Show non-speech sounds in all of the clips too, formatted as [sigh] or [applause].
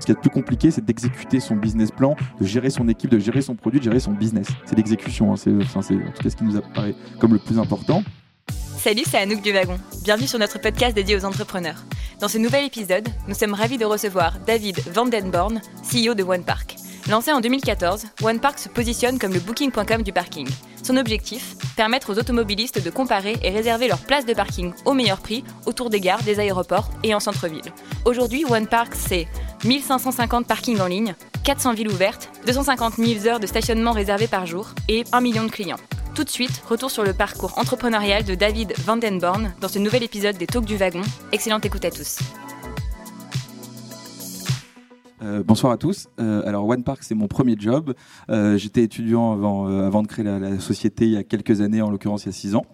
Ce qui est plus compliqué, c'est d'exécuter son business plan, de gérer son équipe, de gérer son produit, de gérer son business. C'est l'exécution, hein. c'est en tout cas ce qui nous apparaît comme le plus important. Salut, c'est Anouk du Wagon. Bienvenue sur notre podcast dédié aux entrepreneurs. Dans ce nouvel épisode, nous sommes ravis de recevoir David Vandenborn, CEO de OnePark. Lancé en 2014, OnePark se positionne comme le booking.com du parking. Son objectif Permettre aux automobilistes de comparer et réserver leur place de parking au meilleur prix autour des gares, des aéroports et en centre-ville. Aujourd'hui, OnePark, c'est 1550 parkings en ligne, 400 villes ouvertes, 250 000 heures de stationnement réservées par jour et 1 million de clients. Tout de suite, retour sur le parcours entrepreneurial de David Vandenborn dans ce nouvel épisode des Talks du Wagon. Excellente écoute à tous. Euh, bonsoir à tous. Euh, alors OnePark, c'est mon premier job. Euh, j'étais étudiant avant, de créer la, société il y a quelques années, en l'occurrence il y a six ans.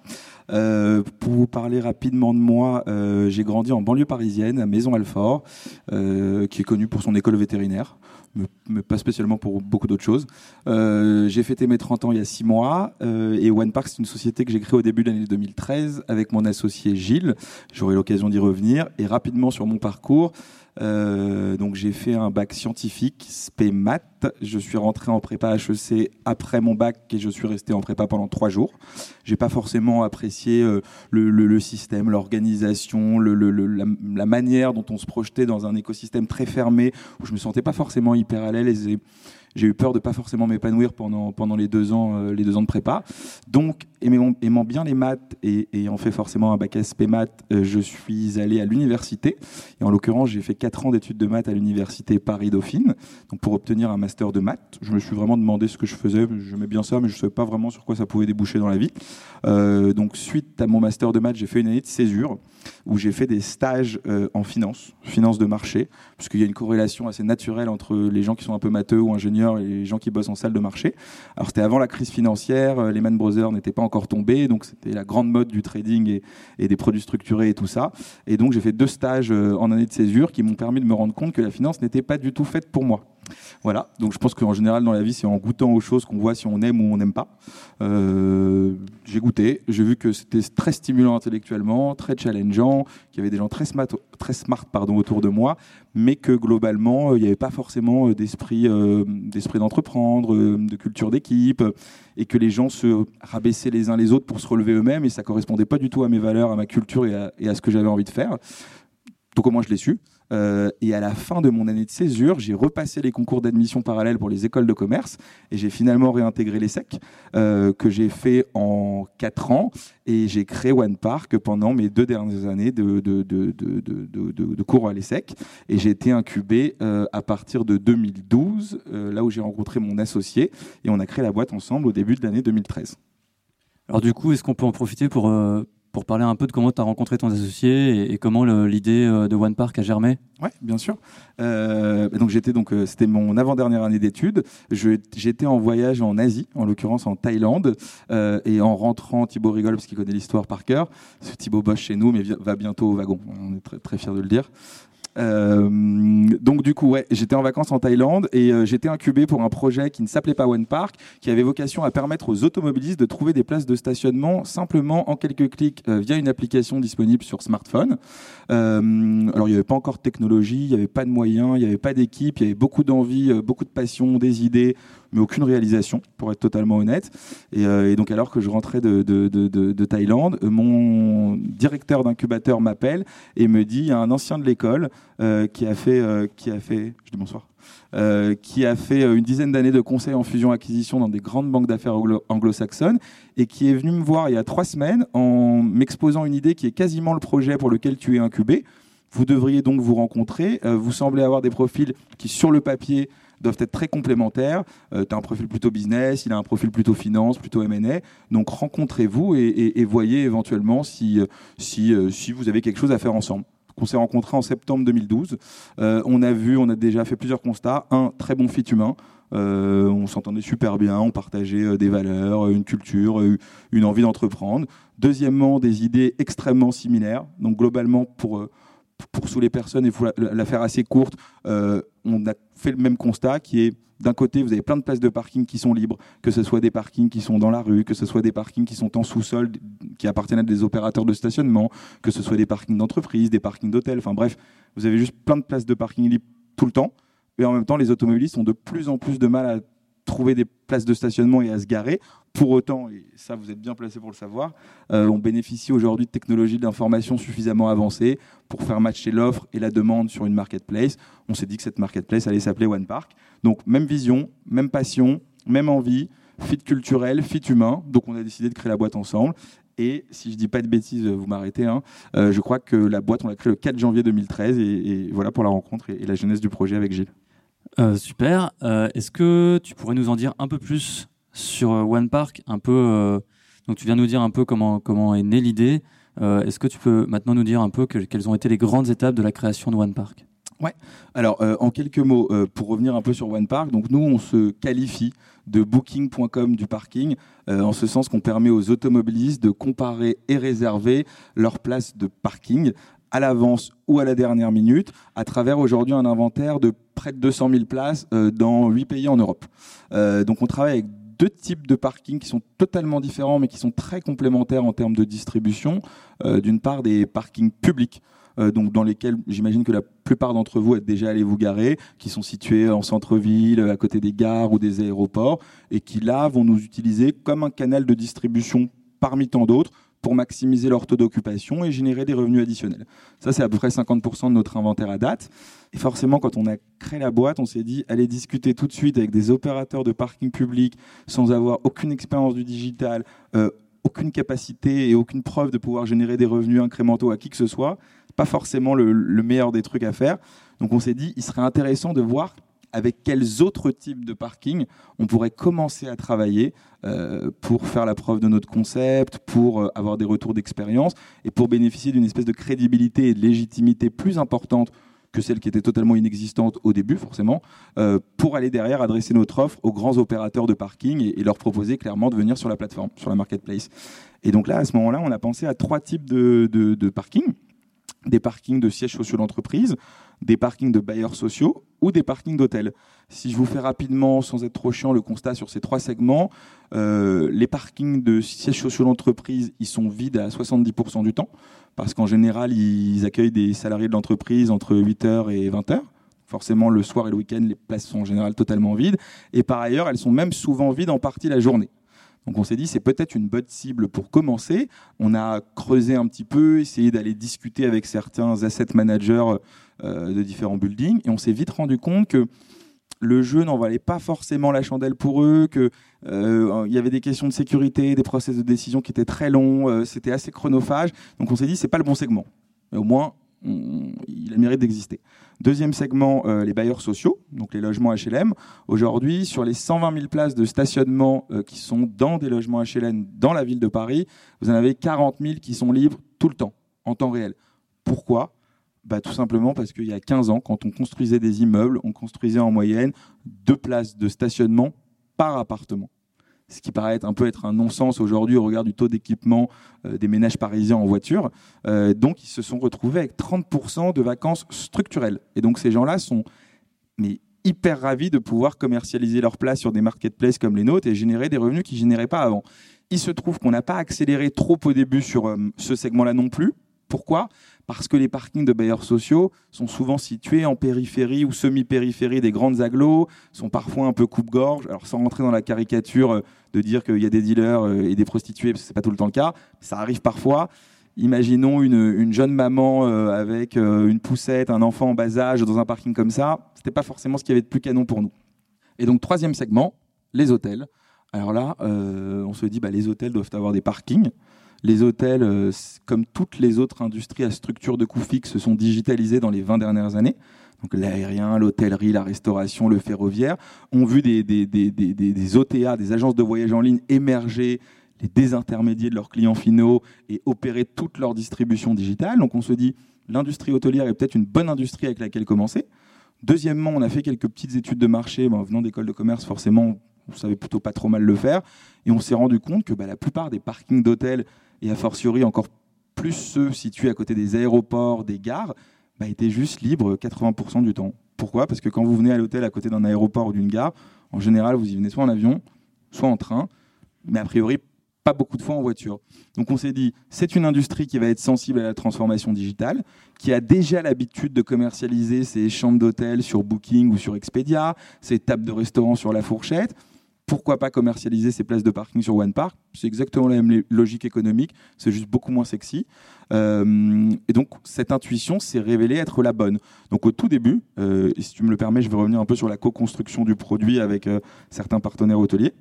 pour vous parler rapidement de moi, j'ai grandi en banlieue parisienne, à Maison-Alfort, qui est connue pour son école vétérinaire, mais, pas spécialement pour beaucoup d'autres choses. j'ai fêté mes 30 ans il y a six mois, et OnePark, c'est une société que j'ai créée au début de l'année 2013 avec mon associé Gilles. J'aurai l'occasion d'y revenir. Et rapidement sur mon parcours, euh, donc j'ai fait un bac scientifique, spé maths. Je suis rentré en prépa HEC après mon bac et je suis resté en prépa pendant trois jours. J'ai pas forcément apprécié euh, le, système, l'organisation, la, manière dont on se projetait dans un écosystème très fermé où je me sentais pas forcément hyper à l'aise j'ai eu peur de pas forcément m'épanouir pendant, pendant les, deux ans, euh, les deux ans de prépa. Donc, aimant, aimant bien les maths et ayant fait forcément un bac SP maths, euh, je suis allé à l'université. Et en l'occurrence, j'ai fait quatre ans d'études de maths à l'université Paris-Dauphine pour obtenir un master de maths. Je me suis vraiment demandé ce que je faisais. J'aimais bien ça, mais je ne savais pas vraiment sur quoi ça pouvait déboucher dans la vie. Euh, donc, suite à mon master de maths, j'ai fait une année de césure où j'ai fait des stages en finance, finance de marché, puisqu'il y a une corrélation assez naturelle entre les gens qui sont un peu matheux ou ingénieurs et les gens qui bossent en salle de marché. Alors c'était avant la crise financière, euh, les Man Brothers n'étaient pas encore tombés, donc c'était la grande mode du trading et, et, des produits structurés et tout ça. Et donc j'ai fait deux stages euh, en année de césure qui m'ont permis de me rendre compte que la finance n'était pas du tout faite pour moi. Voilà, donc je pense qu'en général dans la vie, c'est en goûtant aux choses qu'on voit si on aime ou on n'aime pas. Euh, j'ai goûté, j'ai vu que c'était très stimulant intellectuellement, très challengeant, qu'il y avait des gens très smart, très smart pardon, autour de moi, mais que globalement, il n'y avait pas forcément euh, d'esprit euh, d'esprit d'entreprendre, de culture d'équipe, et que les gens se rabaissaient les uns les autres pour se relever eux-mêmes, et ça correspondait pas du tout à mes valeurs, à ma culture et à, et à ce que j'avais envie de faire. Donc au moins je l'ai su. Euh, et à la fin de mon année de césure, j'ai repassé les concours d'admission parallèles pour les écoles de commerce et j'ai finalement réintégré l'ESSEC euh, que j'ai fait en 4 ans. Et j'ai créé One Park pendant mes deux dernières années de, cours à l'ESSEC. Et j'ai été incubé euh, à partir de 2012, euh, là où j'ai rencontré mon associé. Et on a créé la boîte ensemble au début de l'année 2013. Alors du coup, est-ce qu'on peut en profiter pour pour parler un peu de comment tu as rencontré ton associé et, comment l'idée euh, de One Park a germé Oui, bien sûr. Euh, donc j'étais donc euh, c'était mon avant-dernière année d'études. J'étais en voyage en Asie, en l'occurrence en Thaïlande, et en rentrant, Thibaut rigole parce qu'il connaît l'histoire par cœur. Thibaut bosse chez nous, mais va bientôt au wagon. On est très, très fiers de le dire. Euh, donc du coup, ouais, j'étais en vacances en Thaïlande et euh, j'étais incubé pour un projet qui ne s'appelait pas One Park, qui avait vocation à permettre aux automobilistes de trouver des places de stationnement simplement en quelques clics euh, via une application disponible sur smartphone. alors il n'y avait pas encore de technologie, il n'y avait pas de moyens, il n'y avait pas d'équipe, il y avait beaucoup d'envie, beaucoup de passion, des idées, mais aucune réalisation, pour être totalement honnête. Et, donc alors que je rentrais de, de, de, de Thaïlande, mon directeur d'incubateur m'appelle et me dit, il y a un ancien de l'école qui a fait, euh, qui a fait, je dis bonsoir, euh, qui a fait une dizaine d'années de conseil en fusion-acquisition dans des grandes banques d'affaires anglo-saxonnes et qui est venu me voir il y a trois semaines en m'exposant une idée qui est quasiment le projet pour lequel tu es incubé. Vous devriez donc vous rencontrer. vous semblez avoir des profils qui, sur le papier, doivent être très complémentaires. tu as un profil plutôt business, il a un profil plutôt finance, plutôt M&A. Donc rencontrez-vous et, voyez éventuellement si, si vous avez quelque chose à faire ensemble. On s'est rencontrés en septembre 2012. Euh, on a vu, on a déjà fait plusieurs constats. Un, très bon fit humain. Euh, on s'entendait super bien, on partageait euh, des valeurs, une culture, une envie d'entreprendre. Deuxièmement, des idées extrêmement similaires. Donc globalement, pour, pour sous les personnes, il faut la, faire assez courte, on a fait le même constat qui est d'un côté, vous avez plein de places de parking qui sont libres, que ce soit des parkings qui sont dans la rue, que ce soit des parkings qui sont en sous-sol, qui appartiennent à des opérateurs de stationnement, que ce soit des parkings d'entreprise, des parkings d'hôtels, enfin bref, vous avez juste plein de places de parking libres tout le temps. et en même temps, les automobilistes ont de plus en plus de mal à trouver des places de stationnement et à se garer. Pour autant, et ça vous êtes bien placé pour le savoir, euh, on bénéficie aujourd'hui de technologies d'information suffisamment avancées pour faire matcher l'offre et la demande sur une marketplace. On s'est dit que cette marketplace allait s'appeler One Park. Donc même vision, même passion, même envie, fit culturel, fit humain. Donc on a décidé de créer la boîte ensemble. Et si je dis pas de bêtises, vous m'arrêtez. Hein, euh, je crois que la boîte, on l'a créée le 4 janvier 2013. Et, voilà pour la rencontre et, la jeunesse du projet avec Gilles. Euh, super. Euh, est-ce que tu pourrais nous en dire un peu plus sur One Park Un peu. donc tu viens nous dire un peu comment comment est née l'idée. Est-ce que tu peux maintenant nous dire un peu quelles ont été les grandes étapes de la création de One Park? Ouais. Alors, euh, en quelques mots, euh, pour revenir un peu sur One Park, donc nous, on se qualifie de booking.com du parking, euh, en ce sens qu'on permet aux automobilistes de comparer et réserver leur place de parking à l'avance ou à la dernière minute, à travers aujourd'hui un inventaire de près de 200 000 places dans 8 pays en Europe. donc, on travaille avec deux types de parkings qui sont totalement différents, mais qui sont très complémentaires en termes de distribution. D'une part, des parkings publics. Euh, donc dans lesquels j'imagine que la plupart d'entre vous êtes déjà allés vous garer, qui sont situés en centre-ville, à côté des gares ou des aéroports, et qui là vont nous utiliser comme un canal de distribution parmi tant d'autres pour maximiser leur taux d'occupation et générer des revenus additionnels. Ça, c'est à peu près 50% de notre inventaire à date. Et forcément, quand on a créé la boîte, on s'est dit, allez discuter tout de suite avec des opérateurs de parking public sans avoir aucune expérience du digital, euh, aucune capacité et aucune preuve de pouvoir générer des revenus incrémentaux à qui que ce soit pas forcément le, meilleur des trucs à faire. Donc on s'est dit, il serait intéressant de voir avec quels autres types de parking on pourrait commencer à travailler euh, pour faire la preuve de notre concept, pour euh, avoir des retours d'expérience et pour bénéficier d'une espèce de crédibilité et de légitimité plus importante que celle qui était totalement inexistante au début, forcément, euh, pour aller derrière adresser notre offre aux grands opérateurs de parking et, leur proposer clairement de venir sur la plateforme, sur la marketplace. Et donc là, à ce moment-là, on a pensé à trois types de, de, de parking des parkings de sièges sociaux d'entreprise, des parkings de bailleurs sociaux ou des parkings d'hôtels. Si je vous fais rapidement, sans être trop chiant, le constat sur ces trois segments, euh, les parkings de sièges sociaux d'entreprise, ils sont vides à 70% du temps, parce qu'en général, ils accueillent des salariés de l'entreprise entre 8h et 20h. Forcément, le soir et le week-end, les places sont en général totalement vides. Et par ailleurs, elles sont même souvent vides en partie la journée. Donc on s'est dit c'est peut-être une bonne cible pour commencer. On a creusé un petit peu, essayé d'aller discuter avec certains asset managers de différents buildings et on s'est vite rendu compte que le jeu n'en valait pas forcément la chandelle pour eux, qu'il euh, y avait des questions de sécurité, des process de décision qui étaient très longs, euh, c'était assez chronophage. Donc on s'est dit c'est pas le bon segment. Mais au moins il a le mérite d'exister. Deuxième segment, euh, les bailleurs sociaux, donc les logements HLM. Aujourd'hui, sur les 120 000 places de stationnement euh, qui sont dans des logements HLM dans la ville de Paris, vous en avez 40 000 qui sont libres tout le temps, en temps réel. Pourquoi? Bah, Tout simplement parce qu'il y a 15 ans, quand on construisait des immeubles, on construisait en moyenne deux places de stationnement par appartement ce qui paraît un peu être un non-sens aujourd'hui au regard du taux d'équipement euh, des ménages parisiens en voiture. Euh, donc, ils se sont retrouvés avec 30% de vacances structurelles. Et donc, ces gens-là sont hyper ravis de pouvoir commercialiser leur place sur des marketplaces comme les nôtres et générer des revenus qu'ils ne généraient pas avant. Il se trouve qu'on n'a pas accéléré trop au début sur euh, ce segment-là non plus. Pourquoi? Parce que les parkings de bailleurs sociaux sont souvent situés en périphérie ou semi-périphérie des grandes agglos, sont parfois un peu coupe-gorge. Alors sans rentrer dans la caricature euh, de dire qu'il y a des dealers euh, et des prostituées, parce que c'est pas tout le temps le cas, ça arrive parfois. Imaginons une, jeune maman euh, avec une poussette, un enfant en bas âge dans un parking comme ça, c'était pas forcément ce qu'il y avait de plus canon pour nous. Et donc troisième segment, les hôtels. Alors là, on se dit bah, les hôtels doivent avoir des parkings. Les hôtels, euh, comme toutes les autres industries à structure de coûts fixes, se sont digitalisés dans les 20 dernières années. Donc l'aérien, l'hôtellerie, la restauration, le ferroviaire ont vu des, OTA, des agences de voyage en ligne émerger, les désintermédier de leurs clients finaux et opérer toute leur distribution digitale. Donc on se dit, l'industrie hôtelière est peut-être une bonne industrie avec laquelle commencer. Deuxièmement, on a fait quelques petites études de marché. Venant d'école de commerce, forcément, on savait plutôt pas trop mal le faire. Et on s'est rendu compte que bah, la plupart des parkings d'hôtels et a fortiori encore plus ceux situés à côté des aéroports, des gares, bah, étaient juste libres 80% du temps. Pourquoi? Parce que quand vous venez à l'hôtel à côté d'un aéroport ou d'une gare, en général, vous y venez soit en avion, soit en train, mais a priori pas beaucoup de fois en voiture. Donc on s'est dit, c'est une industrie qui va être sensible à la transformation digitale, qui a déjà l'habitude de commercialiser ses chambres d'hôtel sur Booking ou sur Expedia, ses tables de restaurant sur la fourchette. Pourquoi pas commercialiser ses places de parking sur OnePark C'est exactement la même logique économique, c'est juste beaucoup moins sexy. Euh, et donc cette intuition s'est révélée être la bonne. Donc au tout début, euh, et si tu me le permets, je vais revenir un peu sur la co-construction du produit avec euh, certains partenaires hôteliers.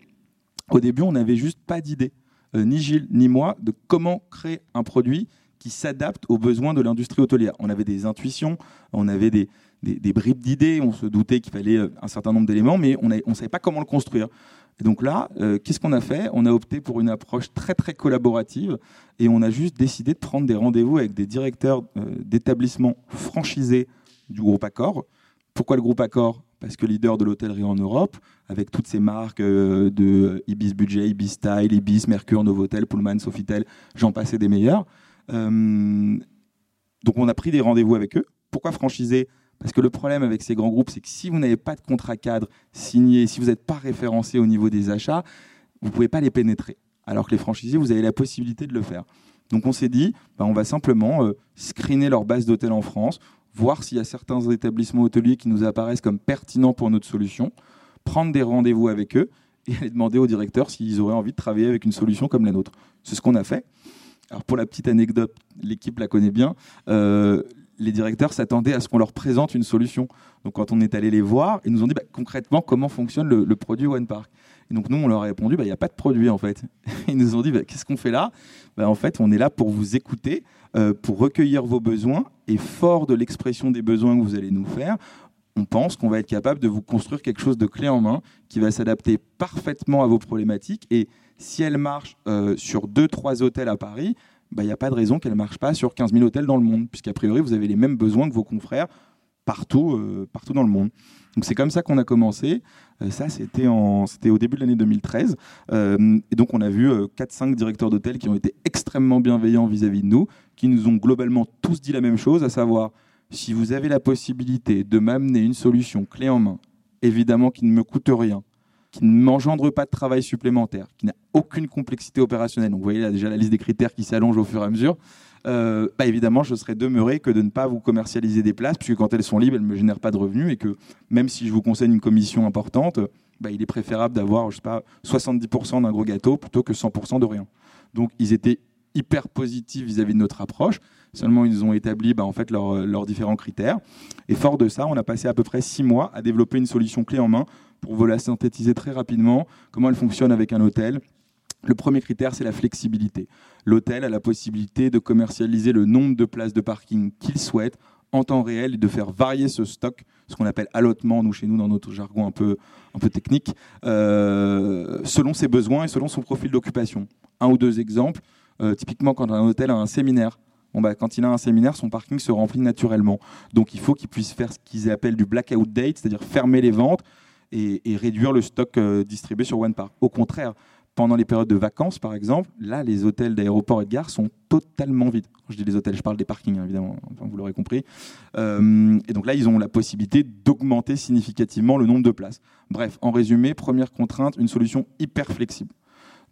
Au début, on n'avait juste pas d'idée, ni Gilles ni moi, de comment créer un produit qui s'adapte aux besoins de l'industrie hôtelière. On avait des intuitions, on avait des, des, bribes d'idées, on se doutait qu'il fallait un certain nombre d'éléments, mais on ne savait pas comment le construire. Et donc là, qu'est-ce qu'on a fait? On a opté pour une approche très très collaborative et on a juste décidé de prendre des rendez-vous avec des directeurs d'établissements franchisés du groupe Accor. Pourquoi le groupe Accor? Parce que leader de l'hôtellerie en Europe, avec toutes ces marques euh, de Ibis Budget, Ibis Style, Ibis, Mercure, Novotel, Pullman, Sofitel, j'en passais des meilleurs. Euh, donc on a pris des rendez-vous avec eux. Pourquoi franchiser Parce que le problème avec ces grands groupes, c'est que si vous n'avez pas de contrat cadre signé, si vous n'êtes pas référencé au niveau des achats, vous ne pouvez pas les pénétrer. Alors que les franchisés, vous avez la possibilité de le faire. Donc on s'est dit, bah, on va simplement euh, screener leur base d'hôtels en France voir s'il y a certains établissements hôteliers qui nous apparaissent comme pertinents pour notre solution, prendre des rendez-vous avec eux et aller demander au directeur s'ils auraient envie de travailler avec une solution comme la nôtre. C'est ce qu'on a fait. Alors pour la petite anecdote, l'équipe la connaît bien. Euh, les directeurs s'attendaient à ce qu'on leur présente une solution. Donc quand on est allé les voir, ils nous ont dit bah, concrètement comment fonctionne le, produit OnePark. Et donc nous, on leur a répondu, bah, il n'y a pas de produit en fait. [laughs] Ils nous ont dit, bah, qu'est-ce qu'on fait là? En fait, on est là pour vous écouter, euh, pour recueillir vos besoins, et fort de l'expression des besoins que vous allez nous faire, on pense qu'on va être capable de vous construire quelque chose de clé en main qui va s'adapter parfaitement à vos problématiques. Et si elle marche euh, sur deux, trois hôtels à Paris, il n'y a pas de raison qu'elle ne marche pas sur 15 000 hôtels dans le monde, puisqu'a priori, vous avez les mêmes besoins que vos confrères partout, euh, partout dans le monde. Donc c'est comme ça qu'on a commencé. Euh, ça, c'était, au début de l'année 2013. Euh, et donc on a vu 4-5 directeurs d'hôtels qui ont été extrêmement bienveillants vis-à-vis de nous, qui nous ont globalement tous dit la même chose, à savoir, si vous avez la possibilité de m'amener une solution clé en main, évidemment qui ne me coûte rien, qui ne m'engendre pas de travail supplémentaire, qui n'a aucune complexité opérationnelle. Donc vous voyez là déjà la liste des critères qui s'allonge au fur et à mesure. Euh, bah, évidemment, je serais demeuré que de ne pas vous commercialiser des places, puisque quand elles sont libres, elles ne me génèrent pas de revenus, et que même si je vous conseille une commission importante, bah, il est préférable d'avoir, je sais pas, 70% d'un gros gâteau plutôt que 100% de rien. Donc, ils étaient hyper positifs vis-à-vis de notre approche. Seulement, ils ont établi bah, en fait leurs différents critères. Et fort de ça, on a passé à peu près six mois à développer une solution clé en main pour vous la synthétiser très rapidement, comment elle fonctionne avec un hôtel, le premier critère, c'est la flexibilité. L'hôtel a la possibilité de commercialiser le nombre de places de parking qu'il souhaite en temps réel et de faire varier ce stock, ce qu'on appelle allotement, nous chez nous dans notre jargon un peu, technique, euh, selon ses besoins et selon son profil d'occupation. Un ou deux exemples, euh, typiquement quand un hôtel a un séminaire, Bon bah, quand il a un séminaire, son parking se remplit naturellement. Donc il faut qu'il puisse faire ce qu'ils appellent du blackout date, c'est-à-dire fermer les ventes et, réduire le stock euh, distribué sur OnePark. Au contraire, pendant les périodes de vacances, par exemple, là, les hôtels d'aéroport et de gare sont totalement vides. Quand je dis les hôtels, je parle des parkings, hein, évidemment, vous l'aurez compris. Euh, et donc là, ils ont la possibilité d'augmenter significativement le nombre de places. Bref, en résumé, première contrainte, une solution hyper flexible.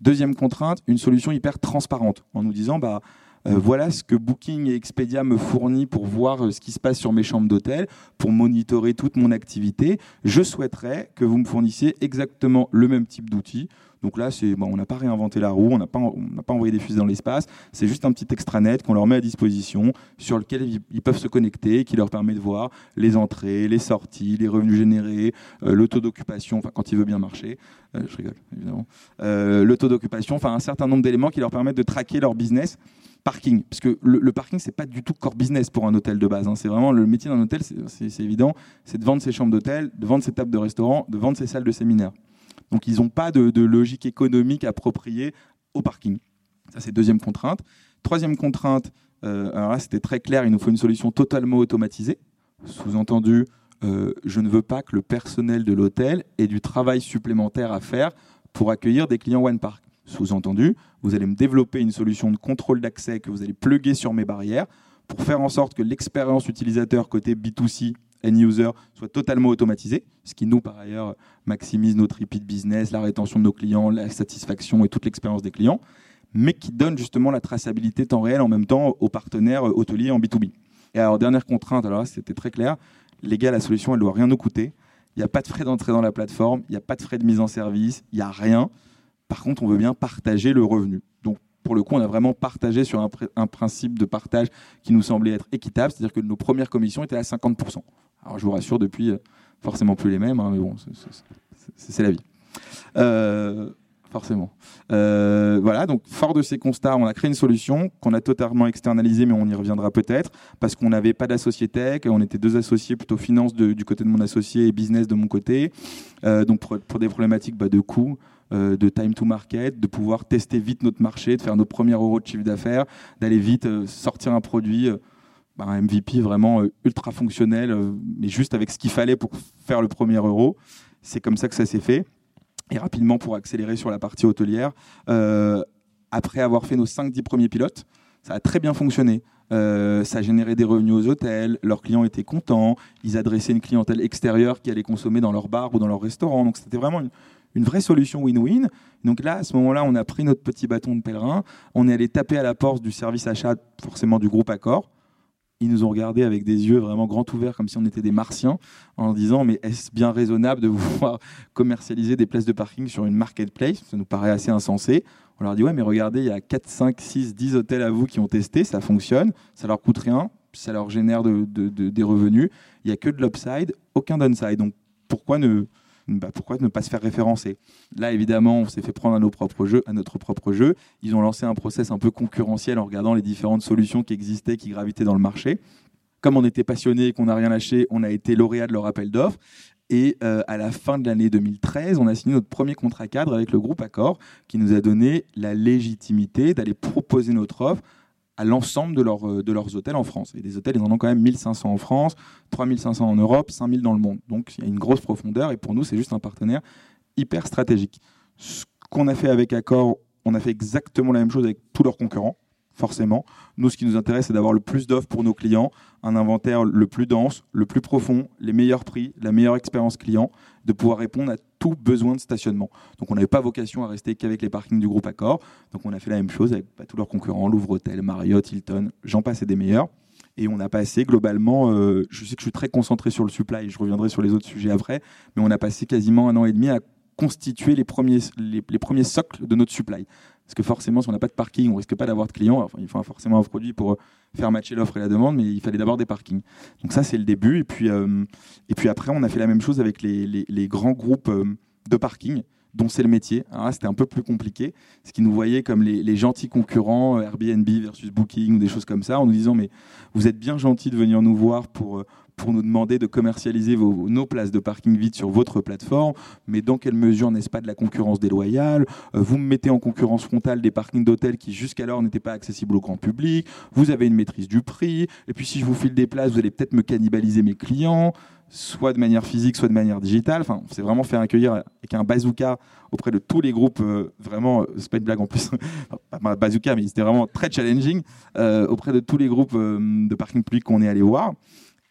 Deuxième contrainte, une solution hyper transparente, en nous disant, bah, voilà ce que Booking et Expedia me fournit pour voir euh, ce qui se passe sur mes chambres d'hôtel, pour monitorer toute mon activité. Je souhaiterais que vous me fournissiez exactement le même type d'outils donc là, bon, on n'a pas réinventé la roue, on n'a pas, pas envoyé des fusées dans l'espace. C'est juste un petit extranet qu'on leur met à disposition, sur lequel ils, peuvent se connecter, qui leur permet de voir les entrées, les sorties, les revenus générés, euh, le taux d'occupation, enfin quand il veut bien marcher. Euh, je rigole, évidemment. Euh, le taux d'occupation, enfin un certain nombre d'éléments qui leur permettent de traquer leur business parking. Parce le, le parking, c'est pas du tout core business pour un hôtel de base. Hein. C'est vraiment le métier d'un hôtel, c'est évident, c'est de vendre ses chambres d'hôtel, de vendre ses tables de restaurant, de vendre ses salles de séminaire. Donc ils n'ont pas de, logique économique appropriée au parking. Ça, c'est deuxième contrainte. Troisième contrainte, euh, alors là, c'était très clair, il nous faut une solution totalement automatisée. Sous-entendu, euh, je ne veux pas que le personnel de l'hôtel ait du travail supplémentaire à faire pour accueillir des clients OnePark. Sous-entendu, vous allez me développer une solution de contrôle d'accès que vous allez pluguer sur mes barrières pour faire en sorte que l'expérience utilisateur côté B2C end-user soit totalement automatisé, ce qui nous, par ailleurs, maximise notre repeat business, la rétention de nos clients, la satisfaction et toute l'expérience des clients, mais qui donne justement la traçabilité temps réel en même temps aux partenaires hôteliers en B2B. Et alors, dernière contrainte, alors c'était très clair, les gars, la solution, elle doit rien nous coûter. Il n'y a pas de frais d'entrée dans la plateforme, il n'y a pas de frais de mise en service, il n'y a rien. Par contre, on veut bien partager le revenu. Donc, pour le coup, on a vraiment partagé sur un, principe de partage qui nous semblait être équitable, c'est-à-dire que nos premières commissions étaient à 50%. Alors, je vous rassure, depuis, euh, forcément plus les mêmes, hein, mais bon, c'est la vie. Euh, forcément. Euh, voilà, donc fort de ces constats, on a créé une solution qu'on a totalement externalisée, mais on y reviendra peut-être, parce qu'on n'avait pas d'associé tech, on était deux associés plutôt finance du côté de mon associé et business de mon côté, donc pour, des problématiques bah, de coûts. Euh, de time to market, de pouvoir tester vite notre marché, de faire nos premiers euros de chiffre d'affaires, d'aller vite sortir un produit, bah, un MVP vraiment ultra fonctionnel, mais juste avec ce qu'il fallait pour faire le premier euro. C'est comme ça que ça s'est fait. Et rapidement, pour accélérer sur la partie hôtelière, euh, après avoir fait nos 5-10 premiers pilotes, ça a très bien fonctionné. Euh, ça a généré des revenus aux hôtels, leurs clients étaient contents, ils adressaient une clientèle extérieure qui allait consommer dans leur bar ou dans leur restaurant. Donc c'était vraiment une, vraie solution win-win. Donc là, à ce moment-là, on a pris notre petit bâton de pèlerin, on est allé taper à la porte du service achat, forcément du groupe Accor ils nous ont regardé avec des yeux vraiment grands ouverts, comme si on était des martiens, en disant Mais est-ce bien raisonnable de [laughs] vouloir commercialiser des places de parking sur une marketplace? Ça nous paraît assez insensé. On leur dit Ouais, mais regardez, il y a 4, 5, 6, 10 hôtels à vous qui ont testé, ça fonctionne, ça leur coûte rien, ça leur génère des revenus. Il n'y a que de l'upside, aucun downside. Donc pourquoi ne bah, pourquoi ne pas se faire référencer? Là, évidemment, on s'est fait prendre à, nos propres jeux, à notre propre jeu. Ils ont lancé un process un peu concurrentiel en regardant les différentes solutions qui existaient, qui gravitaient dans le marché. Comme on était passionné et qu'on n'a rien lâché, on a été lauréat de leur appel d'offres. Et euh, à la fin de l'année 2013, on a signé notre premier contrat cadre avec le groupe Accor, qui nous a donné la légitimité d'aller proposer notre offre à l'ensemble de, euh, de leurs hôtels en France. Et des hôtels, ils en ont quand même 1500 en France, 3500 en Europe, 5000 dans le monde. Donc il y a une grosse profondeur et pour nous, c'est juste un partenaire hyper stratégique. Ce qu'on a fait avec Accor, on a fait exactement la même chose avec tous leurs concurrents forcément. Nous, ce qui nous intéresse, c'est d'avoir le plus d'offres pour nos clients, un inventaire le plus dense, le plus profond, les meilleurs prix, la meilleure expérience client, de pouvoir répondre à tout besoin de stationnement. Donc, on n'avait pas vocation à rester qu'avec les parkings du groupe Accor. Donc, on a fait la même chose avec bah, tous leurs concurrents, Louvre Hôtel, Marriott, Hilton, j'en passe et des meilleurs. Et on a passé globalement, euh, je sais que je suis très concentré sur le supply, je reviendrai sur les autres sujets après, mais on a passé quasiment un an et demi à constituer les premiers, les premiers socles de notre supply. Parce que forcément, si on n'a pas de parking, on risque pas d'avoir de clients. Enfin, il faut forcément un produit pour euh, faire matcher l'offre et la demande, mais il fallait d'abord des parkings. Donc ça, c'est le début. Et puis, euh, et puis après, on a fait la même chose avec les, les, grands groupes euh, de parking dont c'est le métier. C'était un peu plus compliqué, ce qui nous voyait comme les, les, gentils concurrents, Airbnb versus Booking ou des choses comme ça, en nous disant mais vous êtes bien gentils de venir nous voir pour pour nous demander de commercialiser nos places de parking vide sur votre plateforme, mais dans quelle mesure n'est-ce pas de la concurrence déloyale? Euh, Vous me mettez en concurrence frontale des parkings d'hôtels qui jusqu'alors n'étaient pas accessibles au grand public, vous avez une maîtrise du prix, et puis si je vous file des places, vous allez peut-être me cannibaliser mes clients, soit de manière physique, soit de manière digitale. Enfin, c'est vraiment faire accueillir avec un bazooka auprès de tous les groupes, euh, vraiment, euh, c'est pas une blague en plus, [laughs] pas bazooka, mais c'était vraiment très challenging, auprès de tous les groupes de parking public qu'on est allé voir.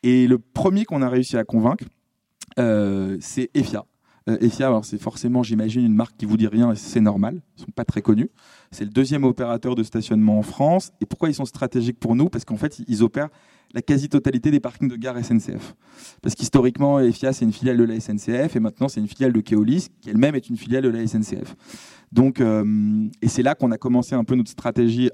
Et le premier qu'on a réussi à convaincre, euh, c'est EFIA. Euh, EFIA, c'est forcément, j'imagine, une marque qui vous dit rien, c'est normal. Ils sont pas très connus. C'est le deuxième opérateur de stationnement en France. Et pourquoi ils sont stratégiques pour nous? Parce qu'en fait, ils opèrent la quasi-totalité des parkings de gare SNCF. Parce qu'historiquement, EFIA, c'est une filiale de la SNCF, et maintenant, c'est une filiale de Keolis, qui elle-même est une filiale de la SNCF. Donc, euh, et c'est là qu'on a commencé un peu notre stratégie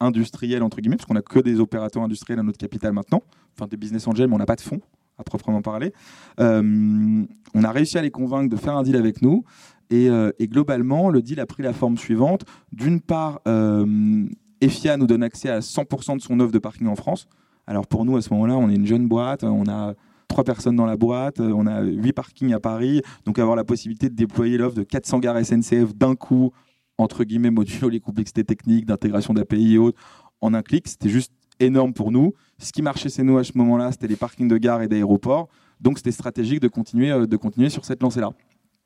industrielle, entre guillemets, parce qu'on n'a que des opérateurs industriels à notre capital maintenant enfin des business angels, mais on n'a pas de fonds à proprement parler. Euh, on a réussi à les convaincre de faire un deal avec nous. Et, euh, globalement, le deal a pris la forme suivante. D'une part, euh, EFIA nous donne accès à 100% de son offre de parking en France. Alors pour nous, à ce moment-là, on est une jeune boîte, on a trois personnes dans la boîte, on a huit parkings à Paris, donc avoir la possibilité de déployer l'offre de 400 gares SNCF d'un coup, entre guillemets, modulo les complexités techniques, d'intégration d'API et autres, en un clic, c'était juste énorme pour nous. Ce qui marchait chez nous à ce moment-là, c'était les parkings de gare et d'aéroports. Donc c'était stratégique de continuer, euh, de continuer sur cette lancée-là.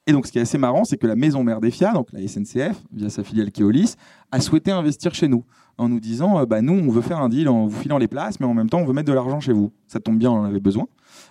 Et donc, ce qui est assez marrant, c'est que la maison mère des FIA, donc la SNCF, via sa filiale Keolis, a souhaité investir chez nous en nous disant bah, nous, on veut faire un deal en vous filant les places, mais en même temps, on veut mettre de l'argent chez vous. Ça tombe bien, on en avait besoin.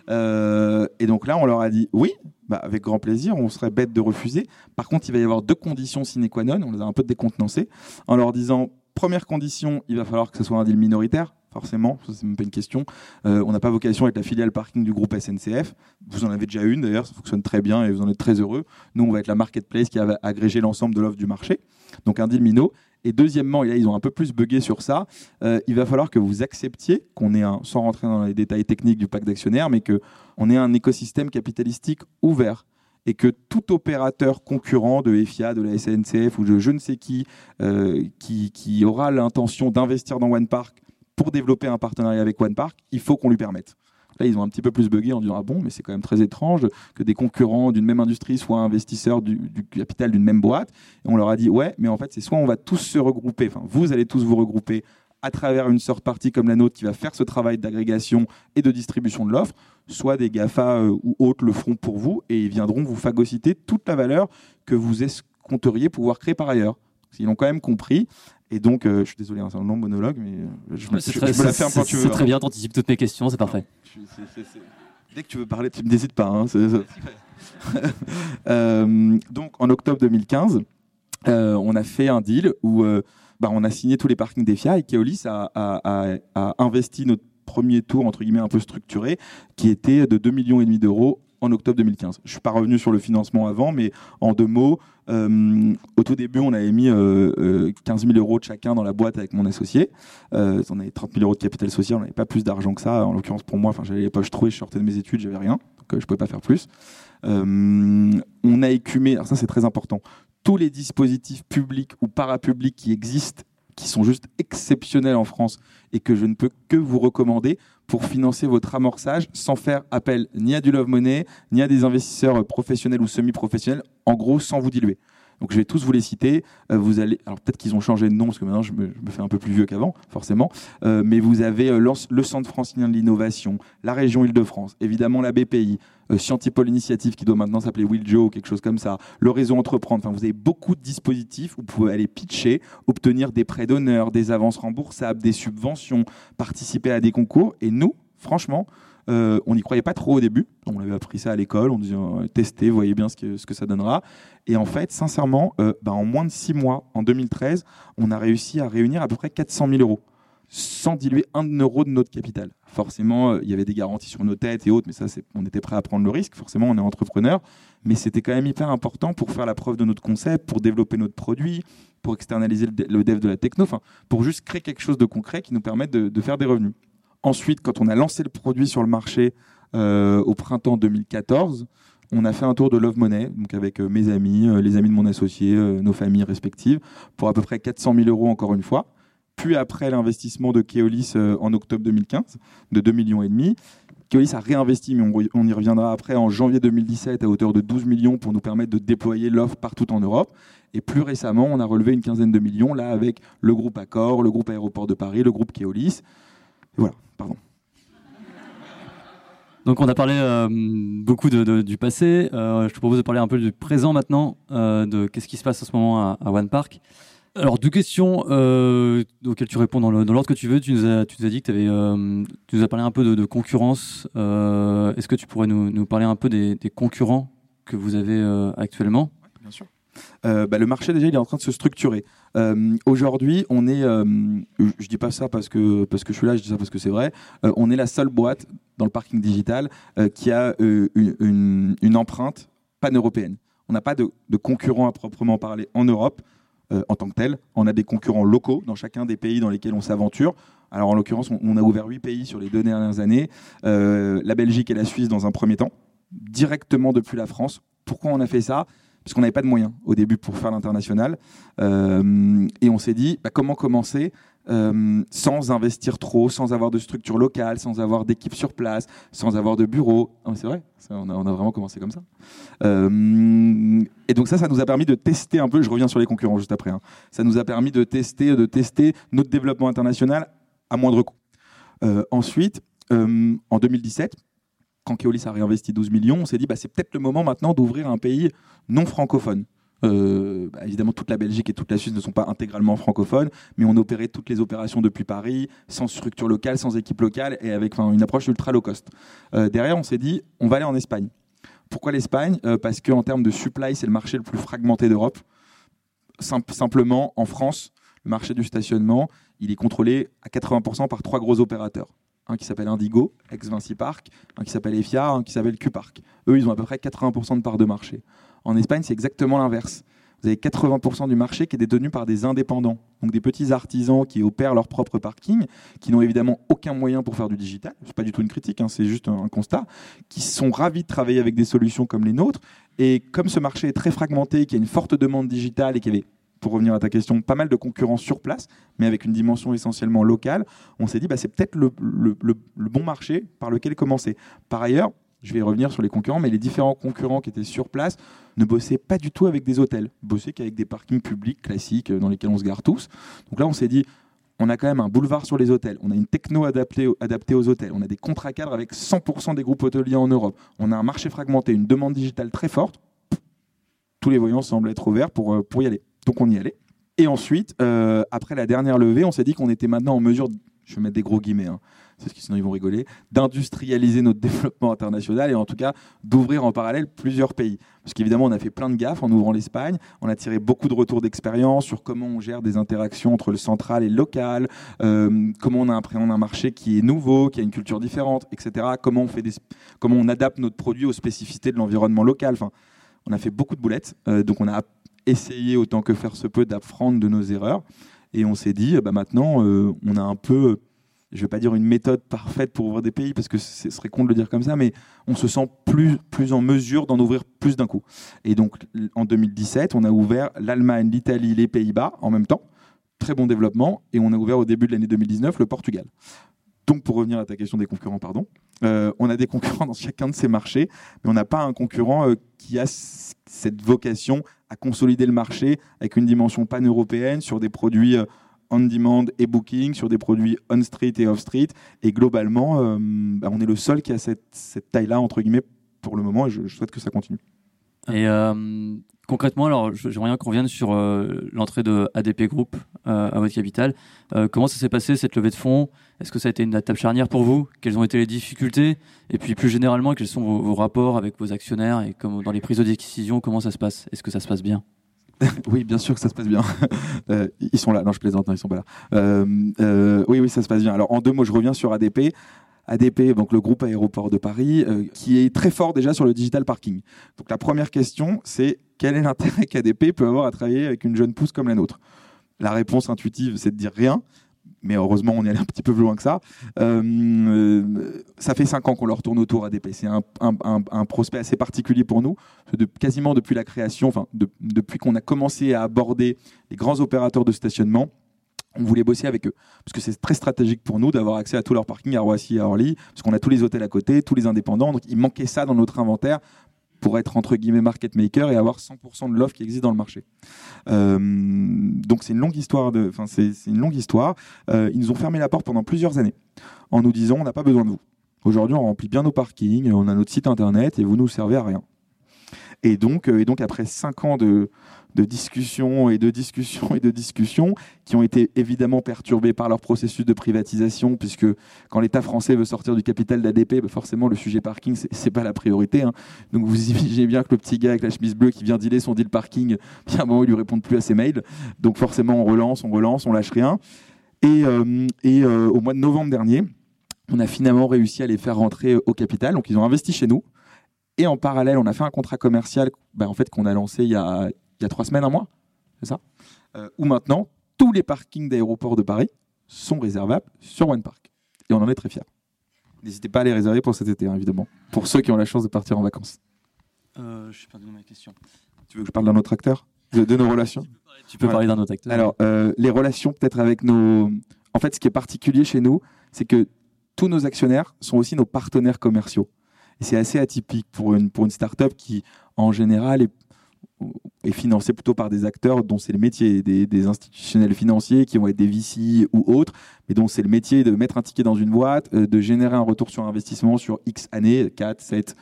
et donc là, on leur a dit oui, bah, avec grand plaisir, on serait bête de refuser. Par contre, il va y avoir deux conditions sine qua non, on les a un peu décontenancées, en leur disant première condition, il va falloir que ce soit un deal minoritaire forcément, c'est même pas une question. Euh, on n'a pas vocation à être la filiale parking du groupe SNCF. Vous en avez déjà une d'ailleurs, ça fonctionne très bien et vous en êtes très heureux. Nous, on va être la marketplace qui va agréger l'ensemble de l'offre du marché. Donc un deal minot. Et deuxièmement, et là ils ont un peu plus bugué sur ça, euh, il va falloir que vous acceptiez qu'on ait un, sans rentrer dans les détails techniques du pacte d'actionnaires, mais qu'on ait un écosystème capitalistique ouvert et que tout opérateur concurrent de FIA, de la SNCF ou de je ne sais euh, qui, qui, aura l'intention d'investir dans OnePark pour développer un partenariat avec OnePark, il faut qu'on lui permette. Là, ils ont un petit peu plus bugué en disant Ah bon, mais c'est quand même très étrange que des concurrents d'une même industrie soient investisseurs du, capital d'une même boîte. Et on leur a dit Ouais, mais en fait, c'est soit on va tous se regrouper, enfin, vous allez tous vous regrouper à travers une sorte partie comme la nôtre qui va faire ce travail d'agrégation et de distribution de l'offre, soit des GAFA euh, ou autres le feront pour vous et ils viendront vous phagocyter toute la valeur que vous escompteriez pouvoir créer par ailleurs. Ils l'ont quand même compris. Et donc, euh, je suis désolé, hein, c'est un long monologue, mais euh, je, me, je, la fais un peu tu veux. C'est très bien, t'anticipes toutes mes questions, c'est parfait. Dès que tu veux parler, tu n'hésites pas. Hein, [laughs] euh, donc, en octobre 2015, on a fait un deal où bah, on a signé tous les parkings des FIA et Keolis a, a, a, investi notre premier tour, entre guillemets, un peu structuré, qui était de 2,5 millions d'euros en octobre 2015. Je suis pas revenu sur le financement avant, mais en deux mots, euh, au tout début, on avait mis 15 euh, 000 euh, euros de chacun dans la boîte avec mon associé. on avait 30 000 euros de capital social, on n'avait pas plus d'argent que ça. En l'occurrence, pour moi, j'avais les poches trouées, je sortais de mes études, j'avais rien, donc je pouvais pas faire plus. on a écumé, alors ça c'est très important, tous les dispositifs publics ou parapublics qui existent qui sont juste exceptionnels en France et que je ne peux que vous recommander pour financer votre amorçage sans faire appel ni à du love money, ni à des investisseurs professionnels ou semi-professionnels, en gros sans vous diluer. Donc je vais tous vous les citer. Euh, allez, alors peut-être qu'ils ont changé de nom parce que maintenant je me, fais un peu plus vieux qu'avant, forcément. Euh, mais vous avez euh, le Centre francilien de l'innovation, la région Île-de-France, évidemment la BPI, Scientipol Initiative qui doit maintenant s'appeler Willjo ou quelque chose comme ça, le réseau Entreprendre. Enfin, vous avez beaucoup de dispositifs où vous pouvez aller pitcher, obtenir des prêts d'honneur, des avances remboursables, des subventions, participer à des concours. Et nous, franchement, euh, on n'y croyait pas trop au début. On avait appris ça à l'école. On disait euh, testez, voyez bien ce que, ce que ça donnera. Et en fait, sincèrement, euh, bah, en moins de six mois, en 2013, on a réussi à réunir à peu près 400 000 euros sans diluer un euro de notre capital. Forcément, il y avait des garanties sur nos têtes et autres, mais ça, on était prêt à prendre le risque. Forcément, on est entrepreneur, mais c'était quand même hyper important pour faire la preuve de notre concept, pour développer notre produit, pour externaliser le, dev de la techno, pour juste créer quelque chose de concret qui nous permette de faire des revenus. Ensuite, quand on a lancé le produit sur le marché euh, au printemps 2014, on a fait un tour de Love Money, donc avec euh, mes amis, euh, les amis de mon associé, nos familles respectives, pour à peu près 400 000 euros encore une fois. Puis après l'investissement de Keolis en octobre 2015, de 2 millions et demi, Keolis a réinvesti, mais on, y reviendra après, en janvier 2017 à hauteur de 12 millions pour nous permettre de déployer l'offre partout en Europe. Et plus récemment, on a relevé une quinzaine de millions, là, avec le groupe Accor, le groupe Aéroport de Paris, le groupe Keolis. Voilà, Donc on a parlé euh, beaucoup du passé. Euh, je te propose de parler un peu du présent maintenant, euh, de qu'est-ce qui se passe en ce moment à, One Park. Alors deux questions auxquelles tu réponds dans l'ordre que tu veux. Tu nous as, dit que tu nous as parlé un peu de, concurrence. Est-ce que tu pourrais nous, parler un peu des, concurrents que vous avez actuellement? Euh, bah, le marché déjà il est en train de se structurer. Euh, aujourd'hui, on est, euh, je dis pas ça parce que parce que je suis là, je dis ça parce que c'est vrai. on est la seule boîte dans le parking digital qui a une, empreinte pan-européenne. On n'a pas de, de concurrents à proprement parler en Europe. en tant que tel. On a des concurrents locaux dans chacun des pays dans lesquels on s'aventure. Alors en l'occurrence, on, a ouvert huit pays sur les deux dernières années, la Belgique et la Suisse dans un premier temps, directement depuis la France. Pourquoi on a fait ça? Parce qu'on n'avait pas de moyens au début pour faire l'international. Euh, et on s'est dit, bah, comment commencer euh, sans investir trop, sans avoir de structure locale, sans avoir d'équipe sur place, sans avoir de bureau. Ah, c'est vrai, on, a, vraiment commencé comme ça. Euh, et donc ça, ça nous a permis de tester un peu, je reviens sur les concurrents juste après, hein. ça nous a permis de tester, de tester notre développement international à moindre coût. ensuite, en 2017, quand Keolis a réinvesti 12 millions, on s'est dit bah, c'est peut-être le moment maintenant d'ouvrir un pays non francophone. Euh, bah, évidemment, toute la Belgique et toute la Suisse ne sont pas intégralement francophones, mais on opérait toutes les opérations depuis Paris, sans structure locale, sans équipe locale et avec une approche ultra low cost. Euh, derrière, on s'est dit, on va aller en Espagne. Pourquoi l'Espagne? Euh, Parce qu'en termes de supply, c'est le marché le plus fragmenté d'Europe. simplement, en France, le marché du stationnement, il est contrôlé à 80% par trois gros opérateurs. Un qui s'appelle Indigo, ex-Vinci Park, un qui s'appelle EFIA, un qui s'appelle Q-Park. Eux, ils ont à peu près 80% de part de marché. En Espagne, c'est exactement l'inverse. Vous avez 80% du marché qui est détenu par des indépendants, donc des petits artisans qui opèrent leur propre parking, qui n'ont évidemment aucun moyen pour faire du digital. C'est pas du tout une critique, hein, c'est juste un constat. Qui sont ravis de travailler avec des solutions comme les nôtres. Et comme ce marché est très fragmenté, qu'il y a une forte demande digitale et qu'il y avait pour revenir à ta question, pas mal de concurrence sur place, mais avec une dimension essentiellement locale, on s'est dit bah, c'est peut-être le, bon marché par lequel commencer. Par ailleurs, je vais revenir sur les concurrents, mais les différents concurrents qui étaient sur place ne bossaient pas du tout avec des hôtels, bossaient qu'avec des parkings publics classiques euh, dans lesquels on se gare tous. Donc là, on s'est dit, on a quand même un boulevard sur les hôtels, on a une techno adaptée, aux hôtels, on a des contrats cadres avec 100% des groupes hôteliers en Europe, on a un marché fragmenté, une demande digitale très forte. Tous les voyants semblent être ouverts euh, pour y aller. Donc on y allait. Et ensuite, euh, après la dernière levée, on s'est dit qu'on était maintenant en mesure, je vais mettre des gros guillemets, hein, parce que sinon ils vont rigoler, d'industrialiser notre [laughs] développement international et en tout cas d'ouvrir en parallèle plusieurs pays. Parce qu'évidemment, on a fait plein de gaffes en ouvrant l'Espagne, on a tiré beaucoup de retours d'expérience sur comment on gère des interactions entre le central et le local, euh, comment on appréhende un marché qui est nouveau, qui a une culture différente, etc. Comment on, fait comment on adapte notre produit aux spécificités de l'environnement local. Enfin, on a fait beaucoup de boulettes, euh, donc on a essayé autant que faire se peut d'apprendre de nos erreurs. Et on s'est dit, bah maintenant, euh, on a un peu je ne vais pas dire une méthode parfaite pour ouvrir des pays, parce que ce serait con de le dire comme ça, mais on se sent plus, plus en mesure d'en ouvrir plus d'un coup. Et donc, en 2017, on a ouvert l'Allemagne, l'Italie, les Pays-Bas en même temps. Très bon développement. Et on a ouvert au début de l'année 2019 le Portugal. Donc, pour revenir à ta question des concurrents, pardon, euh, on a des concurrents dans chacun de ces marchés, mais on n'a pas un concurrent euh, qui a cette vocation à consolider le marché avec une dimension pan-européenne sur des produits. Euh, on-demand et booking sur des produits on-street et off-street. Et globalement, euh, bah, on est le seul qui a cette, taille-là, entre guillemets, pour le moment, et je, souhaite que ça continue. Et euh, concrètement, alors, j'aimerais bien qu'on revienne sur euh, l'entrée de ADP Group à votre capital. comment ça s'est passé cette levée de fonds? Est-ce que ça a été une étape charnière pour vous? Quelles ont été les difficultés? Et puis plus généralement, quels sont vos, rapports avec vos actionnaires et comme dans les prises de décision, comment ça se passe? Est-ce que ça se passe bien? [laughs] Oui, bien sûr que ça se passe bien. [laughs] Euh, ils sont là. Non, je plaisante. Non, ils sont pas là. Euh, euh, oui, oui, ça se passe bien. Alors, en deux mots, je reviens sur ADP. ADP, donc le groupe aéroport de Paris, qui est très fort déjà sur le digital parking. Donc, la première question, c'est quel est l'intérêt [laughs] qu'ADP peut avoir à travailler avec une jeune pousse comme la nôtre? La réponse intuitive, c'est de dire rien mais heureusement, on est allé un petit peu plus loin que ça. Euh, ça fait cinq ans qu'on leur tourne autour ADP. C'est un, prospect assez particulier pour nous. Quasiment depuis la création, enfin, depuis qu'on a commencé à aborder les grands opérateurs de stationnement, on voulait bosser avec eux. Parce que c'est très stratégique pour nous d'avoir accès à tous leurs parkings à Roissy et à Orly, parce qu'on a tous les hôtels à côté, tous les indépendants. Donc il manquait ça dans notre inventaire pour être entre guillemets market maker et avoir 100% de l'offre qui existe dans le marché. Euh, donc c'est une longue histoire. De, enfin c'est une longue histoire. Euh, ils nous ont fermé la porte pendant plusieurs années en nous disant on n'a pas besoin de vous. Aujourd'hui on remplit bien nos parkings, on a notre site internet et vous nous servez à rien. Et donc, euh, et donc après cinq ans de, de discussions et de discussions et de discussions qui ont été évidemment perturbées par leur processus de privatisation, puisque quand l'État français veut sortir du capital d'ADP, bah forcément le sujet parking, c'est pas la priorité. Hein. Donc vous imaginez bien que le petit gars avec la chemise bleue qui vient dealer son deal parking, [laughs] bien bon, il lui répond plus à ses mails. Donc forcément, on relance, on relance, on lâche rien. Et, euh, euh, au mois de novembre dernier, on a finalement réussi à les faire rentrer au capital. Donc ils ont investi chez nous. Et en parallèle, on a fait un contrat commercial bah, en fait, qu'on a lancé il y a, il y a trois semaines, un mois, c'est ça euh, Où maintenant, tous les parkings d'aéroports de Paris sont réservables sur OnePark. Et on en est très fiers. N'hésitez pas à les réserver pour cet été, hein, évidemment, pour ceux qui ont la chance de partir en vacances. Euh, je suis pas de ma question. Tu veux que je parle d'un autre acteur de, nos relations Tu peux, parler d'un autre acteur. Alors, euh, les relations peut-être avec nos... En fait, ce qui est particulier chez nous, c'est que tous nos actionnaires sont aussi nos partenaires commerciaux. Et c'est assez atypique pour une, pour une start-up qui, en général, est est financé plutôt par des acteurs dont c'est le métier, des, institutionnels financiers qui vont être des VC ou autres, mais dont c'est le métier de mettre un ticket dans une boîte, euh, de générer un retour sur investissement sur X années, 4, 7,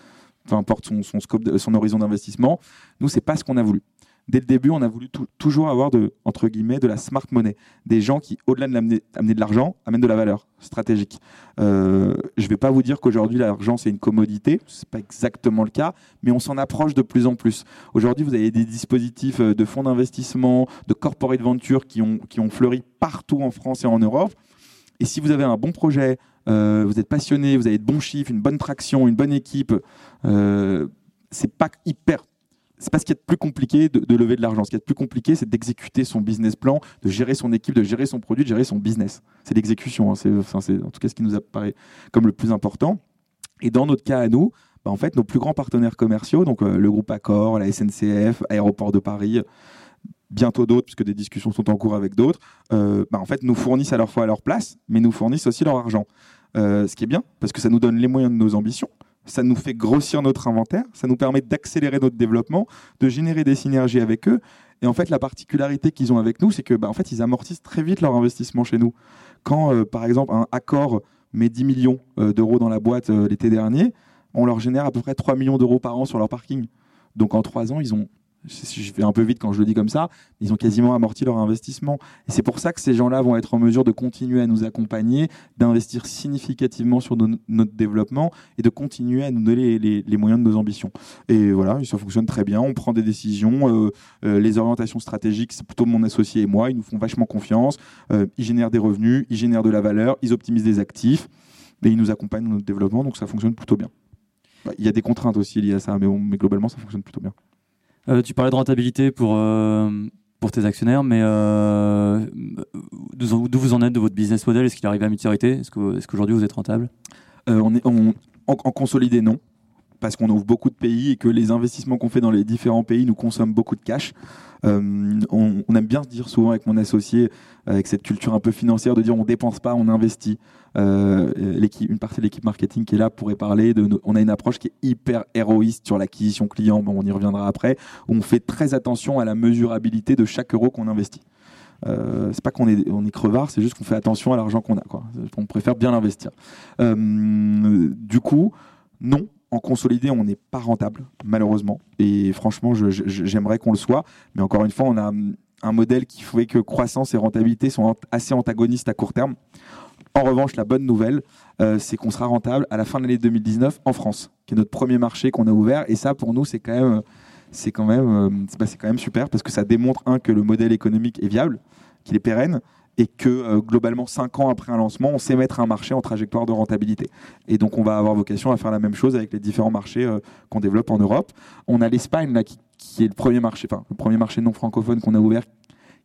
peu importe son, scope, son horizon d'investissement. Nous, c'est pas ce qu'on a voulu dès le début, on a voulu toujours avoir de, entre guillemets, de la smart money. Des gens qui, au-delà de l'amener, amener de l'argent, amènent de la valeur stratégique. Euh, je ne vais pas vous dire qu'aujourd'hui, l'argent, c'est une commodité. Ce n'est pas exactement le cas, mais on s'en approche de plus en plus. Aujourd'hui, vous avez des dispositifs euh, de fonds d'investissement, de corporate venture qui ont, qui ont fleuri partout en France et en Europe. Et si vous avez un bon projet, euh, vous êtes passionné, vous avez de bons chiffres, une bonne traction, une bonne équipe, euh, c'est pas hyper c'est pas ce qui est plus compliqué de, lever de l'argent. Ce qui est plus compliqué, c'est d'exécuter son business plan, de gérer son équipe, de gérer son produit, de gérer son business. C'est l'exécution. Hein. C'est, en tout cas ce qui nous apparaît comme le plus important. Et dans notre cas à nous, bah, en fait, nos plus grands partenaires commerciaux, donc euh, le groupe Accor, la SNCF, Aéroport de Paris, bientôt d'autres, puisque des discussions sont en cours avec d'autres, euh, bah, en fait, nous fournissent à leur fois leur place, mais nous fournissent aussi leur argent. Euh, ce qui est bien, parce que ça nous donne les moyens de nos ambitions ça nous fait grossir notre inventaire, ça nous permet d'accélérer notre développement, de générer des synergies avec eux. Et en fait, la particularité qu'ils ont avec nous, c'est que, bah, en fait, ils amortissent très vite leur investissement chez nous. Quand, euh, par exemple, un accord met 10 millions euh, d'euros dans la boîte euh, l'été dernier, on leur génère à peu près 3 millions d'euros par an sur leur parking. Donc en 3 ans, ils ont je fais un peu vite quand je le dis comme ça, ils ont quasiment amorti leur investissement. Et c'est pour ça que ces gens-là vont être en mesure de continuer à nous accompagner, d'investir significativement sur notre développement et de continuer à nous donner les, moyens de nos ambitions. Et voilà, ça fonctionne très bien. On prend des décisions. Euh, euh, les orientations stratégiques, c'est plutôt mon associé et moi. Ils nous font vachement confiance. Euh, ils génèrent des revenus, ils génèrent de la valeur, ils optimisent des actifs et ils nous accompagnent dans notre développement. Donc ça fonctionne plutôt bien. Bah, il y a des contraintes aussi liées à ça, mais globalement, ça fonctionne plutôt bien. Euh, tu parlais de rentabilité pour, euh, pour tes actionnaires, mais euh, d'où vous en êtes de votre business model? Est-ce qu'il arrive à maturité Est-ce qu'aujourd'hui vous êtes rentable? On est, en, en, consolidé, non parce qu'on ouvre beaucoup de pays et que les investissements qu'on fait dans les différents pays nous consomment beaucoup de cash. Euh, on, aime bien se dire souvent avec mon associé, avec cette culture un peu financière, de dire on dépense pas, on investit. Euh, une partie de l'équipe marketing qui est là pourrait parler on a une approche qui est hyper héroïste sur l'acquisition client. Bon, on y reviendra après. On fait très attention à la mesurabilité de chaque euro qu'on investit. Euh, c'est pas qu'on est, on est crevard, c'est juste qu'on fait attention à l'argent qu'on a. Quoi. On préfère bien l'investir. Euh, du coup, non, en consolidé, on n'est pas rentable, malheureusement. Et franchement, j'aimerais qu'on le soit. Mais encore une fois, on a un modèle qui fait que croissance et rentabilité sont assez antagonistes à court terme. En revanche, la bonne nouvelle, euh, c'est qu'on sera rentable à la fin de l'année 2019 en France, qui est notre premier marché qu'on a ouvert. Et ça, pour nous, c'est quand même, c'est euh, bah, c'est quand même super parce que ça démontre un que le modèle économique est viable, qu'il est pérenne, et que euh, globalement, cinq ans après un lancement, on sait mettre un marché en trajectoire de rentabilité. Et donc, on va avoir vocation à faire la même chose avec les différents marchés euh, qu'on développe en Europe. On a l'Espagne là qui, est le premier marché, enfin le premier marché non francophone qu'on a ouvert,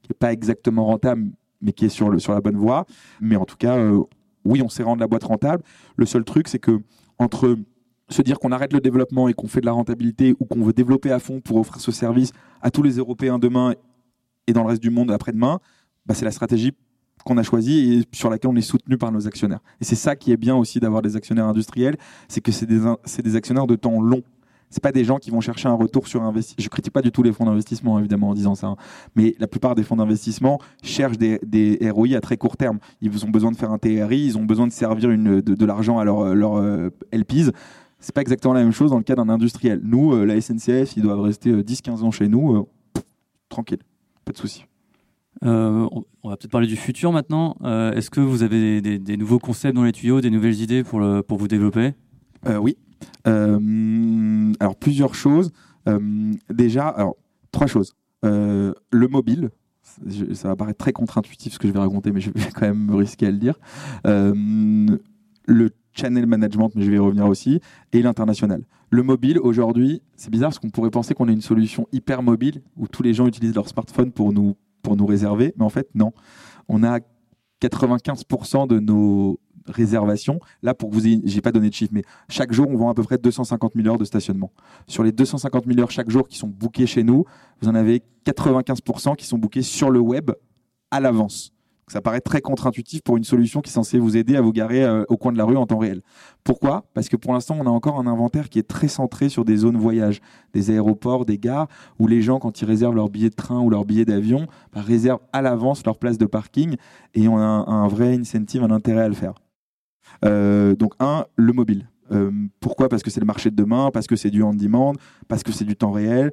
qui n'est pas exactement rentable, mais qui est sur, le, sur la bonne voie. Mais en tout cas, euh, oui, on sait rendre la boîte rentable. Le seul truc, c'est que entre se dire qu'on arrête le développement et qu'on fait de la rentabilité ou qu'on veut développer à fond pour offrir ce service à tous les Européens demain et dans le reste du monde après-demain, bah, c'est la stratégie qu'on a choisie et sur laquelle on est soutenu par nos actionnaires. Et c'est ça qui est bien aussi d'avoir des actionnaires industriels, c'est que c'est des, actionnaires de temps long c'est pas des gens qui vont chercher un retour sur investissement. Je critique pas du tout les fonds d'investissement évidemment en disant ça, hein. mais la plupart des fonds d'investissement cherchent des, ROI à très court terme. Ils ont besoin de faire un TRI, ils ont besoin de servir de, l'argent à leur, leur euh, LPs. C'est pas exactement la même chose dans le cas d'un industriel. Nous, euh, la SNCF, ils doivent rester 10-15 euh, ans chez nous, tranquille, pas de souci. Euh, on va peut-être parler du futur maintenant. Euh, est-ce que vous avez des, nouveaux concepts dans les tuyaux, des nouvelles idées pour, pour vous développer? Euh, Oui. alors, plusieurs choses. déjà, alors, trois choses. le mobile, ça va paraître très contre-intuitif ce que je vais raconter, mais je vais [laughs] quand même me risquer à le dire. le channel management, mais je vais y revenir aussi, et l'international. Le mobile, aujourd'hui, c'est bizarre parce qu'on pourrait penser qu'on a une solution hyper mobile où tous les gens utilisent leur smartphone pour nous pour nous réserver, mais en fait, non. On a 95% de nos réservations. Là, pour que vous ayez, j'ai pas donné de chiffre, mais chaque jour, on vend à peu près 250 000 heures de stationnement. Sur les 250 000 heures chaque jour qui sont bookées chez nous, vous en avez 95% qui sont bookées sur le web à l'avance. Ça paraît très contre-intuitif pour une solution qui est censée vous aider à vous garer euh, au coin de la rue en temps réel. Pourquoi? Parce que pour l'instant, on a encore un inventaire qui est très centré sur des zones voyage, des aéroports, des gares, où les gens, quand ils réservent leur billet de train ou leur billet d'avion, bah, réservent à l'avance leur place de parking et on a un, vrai incentive, un intérêt à le faire. Euh, donc un, le mobile. Euh, pourquoi? Parce que c'est le marché de demain, parce que c'est du on-demand, parce que c'est du temps réel,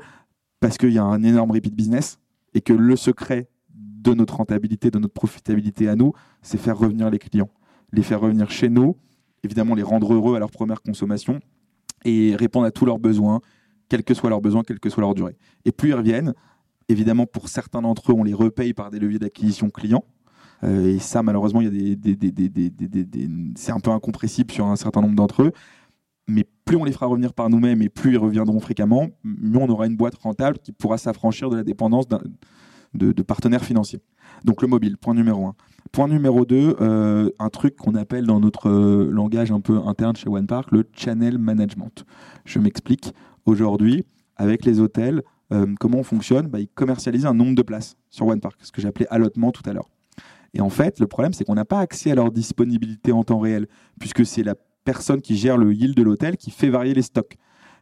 parce qu'il y a un énorme repeat business et que le secret de notre rentabilité, de notre profitabilité à nous, c'est faire revenir les clients, les faire revenir chez nous, évidemment les rendre heureux à leur première consommation et répondre à tous leurs besoins, quels que soient leurs besoins, quelle que soit leur durée. Et plus ils reviennent, évidemment pour certains d'entre eux, on les repaye par des leviers d'acquisition clients. Euh, et ça, malheureusement, il y a des, des, c'est un peu incompressible sur un certain nombre d'entre eux. Mais plus on les fera revenir par nous-mêmes et plus ils reviendront fréquemment, mieux on aura une boîte rentable qui pourra s'affranchir de la dépendance de, partenaires financiers. Donc le mobile, point numéro un. Point numéro deux, euh, un truc qu'on appelle dans notre euh, langage un peu interne chez OnePark, le channel management. Je m'explique. Aujourd'hui, avec les hôtels, comment on fonctionne? Bah, Ils commercialisent un nombre de places sur OnePark, ce que j'appelais allotement tout à l'heure. Et en fait, le problème, c'est qu'on n'a pas accès à leur disponibilité en temps réel, puisque c'est la personne qui gère le yield de l'hôtel qui fait varier les stocks.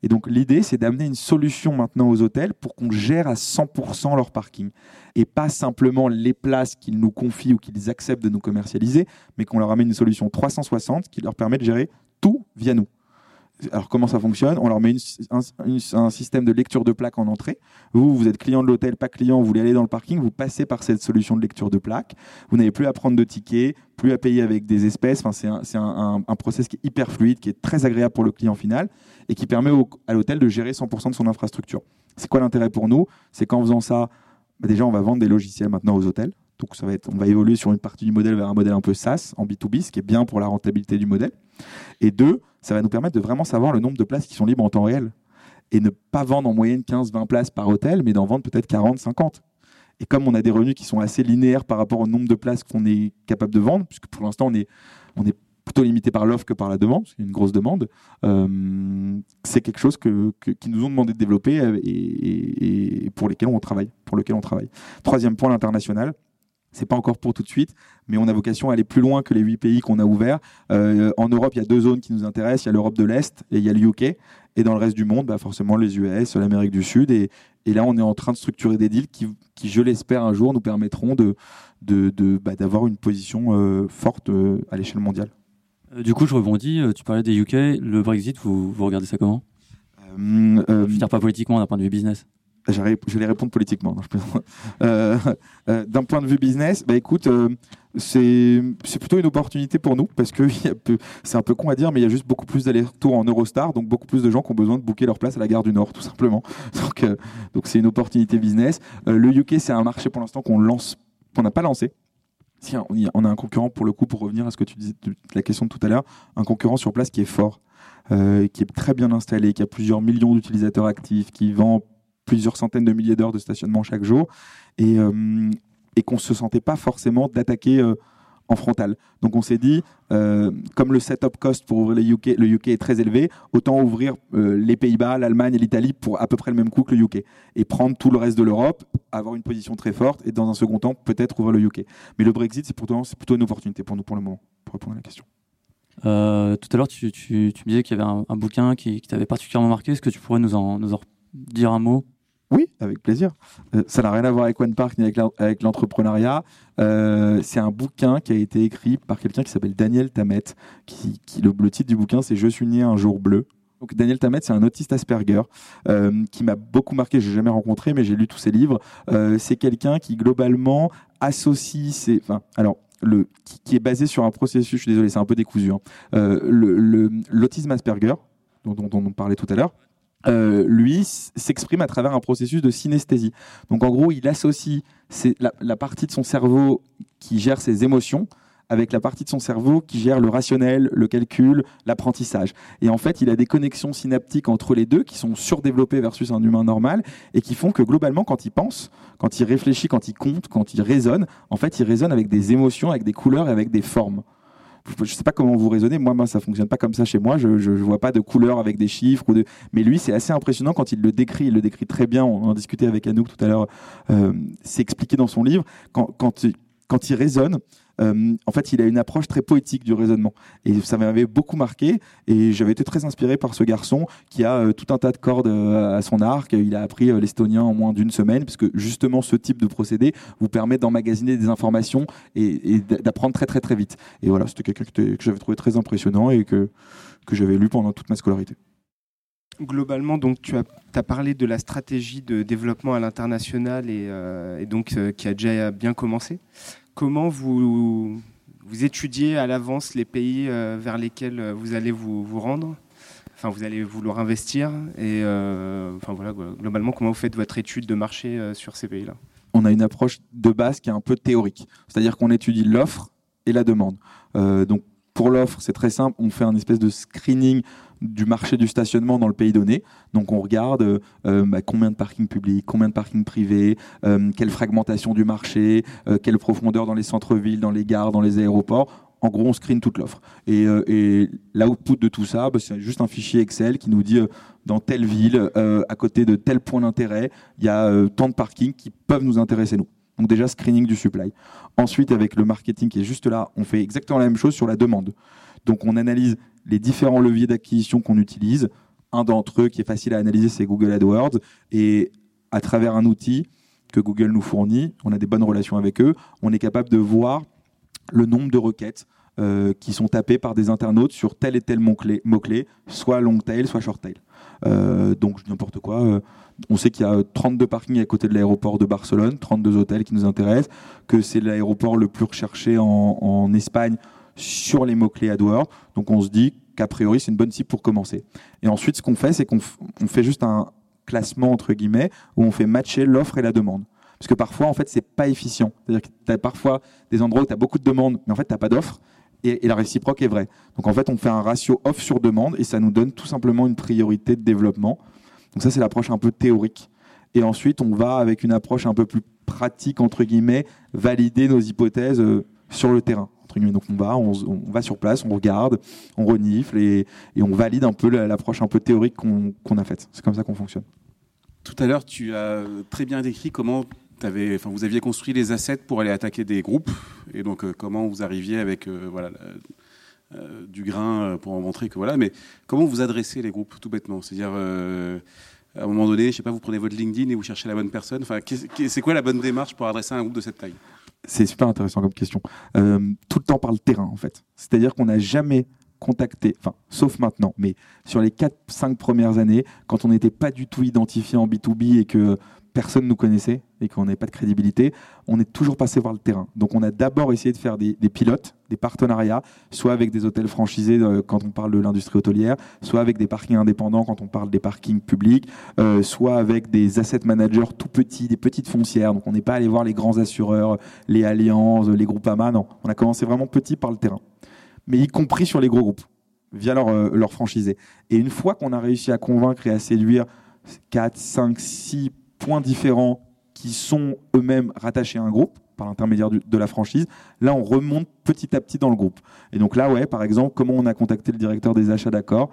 Et donc l'idée, c'est d'amener une solution maintenant aux hôtels pour qu'on gère à 100% leur parking. Et pas simplement les places qu'ils nous confient ou qu'ils acceptent de nous commercialiser, mais qu'on leur amène une solution 360 qui leur permet de gérer tout via nous. Alors comment ça fonctionne? On leur met un, système de lecture de plaque en entrée. Vous, vous êtes client de l'hôtel, pas client, vous voulez aller dans le parking, vous passez par cette solution de lecture de plaque. Vous n'avez plus à prendre de tickets, plus à payer avec des espèces. Enfin, c'est un, un, process qui est hyper fluide, qui est très agréable pour le client final et qui permet à l'hôtel de gérer 100% de son infrastructure. C'est quoi l'intérêt pour nous? C'est qu'en faisant ça, bah, déjà on va vendre des logiciels maintenant aux hôtels. Donc ça va être, on va évoluer sur une partie du modèle vers un modèle un peu SaaS en B2B, ce qui est bien pour la rentabilité du modèle. Et deux, ça va nous permettre de vraiment savoir le nombre de places qui sont libres en temps réel et ne pas vendre en moyenne 15-20 places par hôtel, mais d'en vendre peut-être 40-50. Et comme on a des revenus qui sont assez linéaires par rapport au nombre de places qu'on est capable de vendre, puisque pour l'instant on est, plutôt limité par l'offre que par la demande, c'est une grosse demande, euh, c'est quelque chose que, qui nous ont demandé de développer et, et, pour lesquels on travaille, pour lequel on travaille. Troisième point, l'international. C'est pas encore pour tout de suite, mais on a vocation à aller plus loin que les huit pays qu'on a ouverts. Euh, en Europe, il y a deux zones qui nous intéressent. Il y a l'Europe de l'Est et il y a le UK. Et dans le reste du monde, bah forcément les US, l'Amérique du Sud. Et, et, là, on est en train de structurer des deals qui, qui je l'espère, un jour nous permettront de, de, de bah, d'avoir une position euh, forte euh, à l'échelle mondiale. du coup, je rebondis. Tu parlais des UK. Le Brexit, vous, vous regardez ça comment? Je veux dire pas politiquement, d'un point de vue business. Je vais répondre politiquement. Euh, euh, d'un point de vue business, bah écoute, euh, c'est plutôt une opportunité pour nous parce que [laughs] c'est un peu con à dire, mais il y a juste beaucoup plus d'allers-retours en Eurostar, donc beaucoup plus de gens qui ont besoin de booker leur place à la gare du Nord, tout simplement. [laughs] Donc, c'est une opportunité business. le UK, c'est un marché pour l'instant qu'on lance, qu'on n'a pas lancé. On a un concurrent pour le coup, pour revenir à ce que tu disais, la question de tout à l'heure, un concurrent sur place qui est fort. qui est très bien installé, qui a plusieurs millions d'utilisateurs actifs, qui vend plusieurs centaines de milliers d'heures de stationnement chaque jour et, euh, et qu'on ne se sentait pas forcément d'attaquer euh, en frontal. Donc on s'est dit, euh, comme le setup cost pour ouvrir le UK, le UK est très élevé, autant ouvrir les Pays-Bas, l'Allemagne et l'Italie pour à peu près le même coût que le UK. Et prendre tout le reste de l'Europe, avoir une position très forte et dans un second temps peut-être ouvrir le UK. Mais le Brexit, c'est plutôt, plutôt une opportunité pour nous pour le moment, pour répondre à la question. tout à l'heure, tu, tu, me disais qu'il y avait un, bouquin qui, qui t'avait particulièrement marqué. Est-ce que tu pourrais nous en, nous en dire un mot? Oui, avec plaisir. Euh, ça n'a rien à voir avec One Park ni avec l'entrepreneuriat. Euh, c'est un bouquin qui a été écrit par quelqu'un qui s'appelle Daniel Tamet. Qui, le, titre du bouquin, c'est Je suis né un jour bleu. Donc Daniel Tamet, c'est un autiste Asperger euh, qui m'a beaucoup marqué. Je l'ai jamais rencontré, mais j'ai lu tous ses livres. c'est quelqu'un qui globalement associe ses. Enfin, alors le, qui, est basé sur un processus. Je suis désolé, c'est un peu décousu. Hein. L'autisme Asperger, dont, on parlait tout à l'heure. Euh, lui s'exprime à travers un processus de synesthésie. Donc en gros, il associe la, la, partie de son cerveau qui gère ses émotions avec la partie de son cerveau qui gère le rationnel, le calcul, l'apprentissage. Et en fait, il a des connexions synaptiques entre les deux qui sont surdéveloppées versus un humain normal et qui font que globalement, quand il pense, quand il réfléchit, quand il compte, quand il raisonne, en fait, il raisonne avec des émotions, avec des couleurs et avec des formes je ne sais pas comment vous raisonnez. Moi, moi, ça fonctionne pas comme ça chez moi. Je, ne vois pas de couleurs avec des chiffres ou de. Mais lui, c'est assez impressionnant quand il le décrit. Il le décrit très bien. On en discutait avec Anouk tout à l'heure. Euh, c'est expliqué dans son livre. Quand, quand quand il raisonne, euh, en fait, il a une approche très poétique du raisonnement. Et ça m'avait beaucoup marqué. Et j'avais été très inspiré par ce garçon qui a euh, tout un tas de cordes euh, à son arc. Il a appris l'estonien en moins d'une semaine, parce que justement, ce type de procédé vous permet d'emmagasiner des informations et, d'apprendre très très très vite. Et voilà, c'était quelqu'un que, j'avais trouvé très impressionnant et que, que j'avais lu pendant toute ma scolarité. Globalement, donc tu as, parlé de la stratégie de développement à l'international et, donc qui a déjà bien commencé comment vous, étudiez à l'avance les pays euh, vers lesquels euh, vous allez vous, rendre? Enfin, vous allez vouloir investir et euh, voilà globalement comment vous faites votre étude de marché sur ces pays-là? On a une approche de base qui est un peu théorique, c'est-à-dire qu'on étudie l'offre et la demande. donc pour l'offre, c'est très simple, on fait un espèce de screening du marché du stationnement dans le pays donné. Donc on regarde euh, euh, bah, combien de parkings publics, combien de parkings privés, euh, quelle fragmentation du marché, quelle profondeur dans les centres-villes, dans les gares, dans les aéroports. En gros, on screen toute l'offre. Et, et l'output de tout ça, bah, c'est juste un fichier Excel qui nous dit dans telle ville, à côté de tel point d'intérêt, il y a tant de parkings qui peuvent nous intéresser nous. Donc déjà, screening du supply. Ensuite, avec le marketing qui est juste là, on fait exactement la même chose sur la demande. Donc on analyse les différents leviers d'acquisition qu'on utilise. Un d'entre eux qui est facile à analyser, c'est Google AdWords. Et à travers un outil que Google nous fournit, on a des bonnes relations avec eux, on est capable de voir le nombre de requêtes euh, qui sont tapées par des internautes sur tel et tel mot-clé, soit long tail, soit short tail. Euh, donc n'importe quoi. Euh, on sait qu'il y a 32 parkings à côté de l'aéroport de Barcelone, 32 hôtels qui nous intéressent, que c'est l'aéroport le plus recherché en, Espagne sur les mots-clés AdWords. Donc on se dit qu'a priori c'est une bonne cible pour commencer. Et ensuite ce qu'on fait, c'est qu'on fait juste un classement entre guillemets où on fait matcher l'offre et la demande. Parce que parfois en fait c'est pas efficient. C'est-à-dire que tu as parfois des endroits où tu as beaucoup de demandes, mais en fait tu n'as pas d'offre. Et, la réciproque est vraie. Donc en fait, on fait un ratio offre sur demande et ça nous donne tout simplement une priorité de développement. Donc ça, c'est l'approche un peu théorique. Et ensuite, on va avec une approche un peu plus pratique, entre guillemets, valider nos hypothèses euh, sur le terrain. Donc on va, on, va sur place, on regarde, on renifle et, on valide un peu l'approche un peu théorique qu'on a faite. C'est comme ça qu'on fonctionne. Tout à l'heure, tu as très bien décrit comment avais, vous aviez construit les assets pour aller attaquer des groupes et donc euh, comment vous arriviez avec euh, voilà, euh, du grain pour en montrer que voilà, mais comment vous adressez les groupes tout bêtement? C'est-à-dire à un moment donné, je sais pas, vous prenez votre LinkedIn et vous cherchez la bonne personne. Enfin, c'est quoi la bonne démarche pour adresser un groupe de cette taille? C'est super intéressant comme question. Euh, tout le temps par le terrain, en fait. C'est-à-dire qu'on n'a jamais contacté, enfin, sauf maintenant, mais sur les 4-5 premières années, quand on n'était pas du tout identifié en B2B et que personne ne nous connaissait et qu'on n'avait pas de crédibilité, on est toujours passé voir le terrain. Donc on a d'abord essayé de faire des, pilotes, des partenariats, soit avec des hôtels franchisés euh, quand on parle de l'industrie hôtelière, soit avec des parkings indépendants quand on parle des parkings publics, euh, soit avec des asset managers tout petits, des petites foncières. Donc on n'est pas allé voir les grands assureurs, les alliances, les groupes AMA, non. On a commencé vraiment petit par le terrain. Mais y compris sur les gros groupes, via leur, euh, leur franchisé. Et une fois qu'on a réussi à convaincre et à séduire 4, 5, 6 points différents qui sont eux-mêmes rattachés à un groupe par l'intermédiaire de la franchise, là on remonte petit à petit dans le groupe. Et donc là, ouais, par exemple, comment on a contacté le directeur des achats d'accord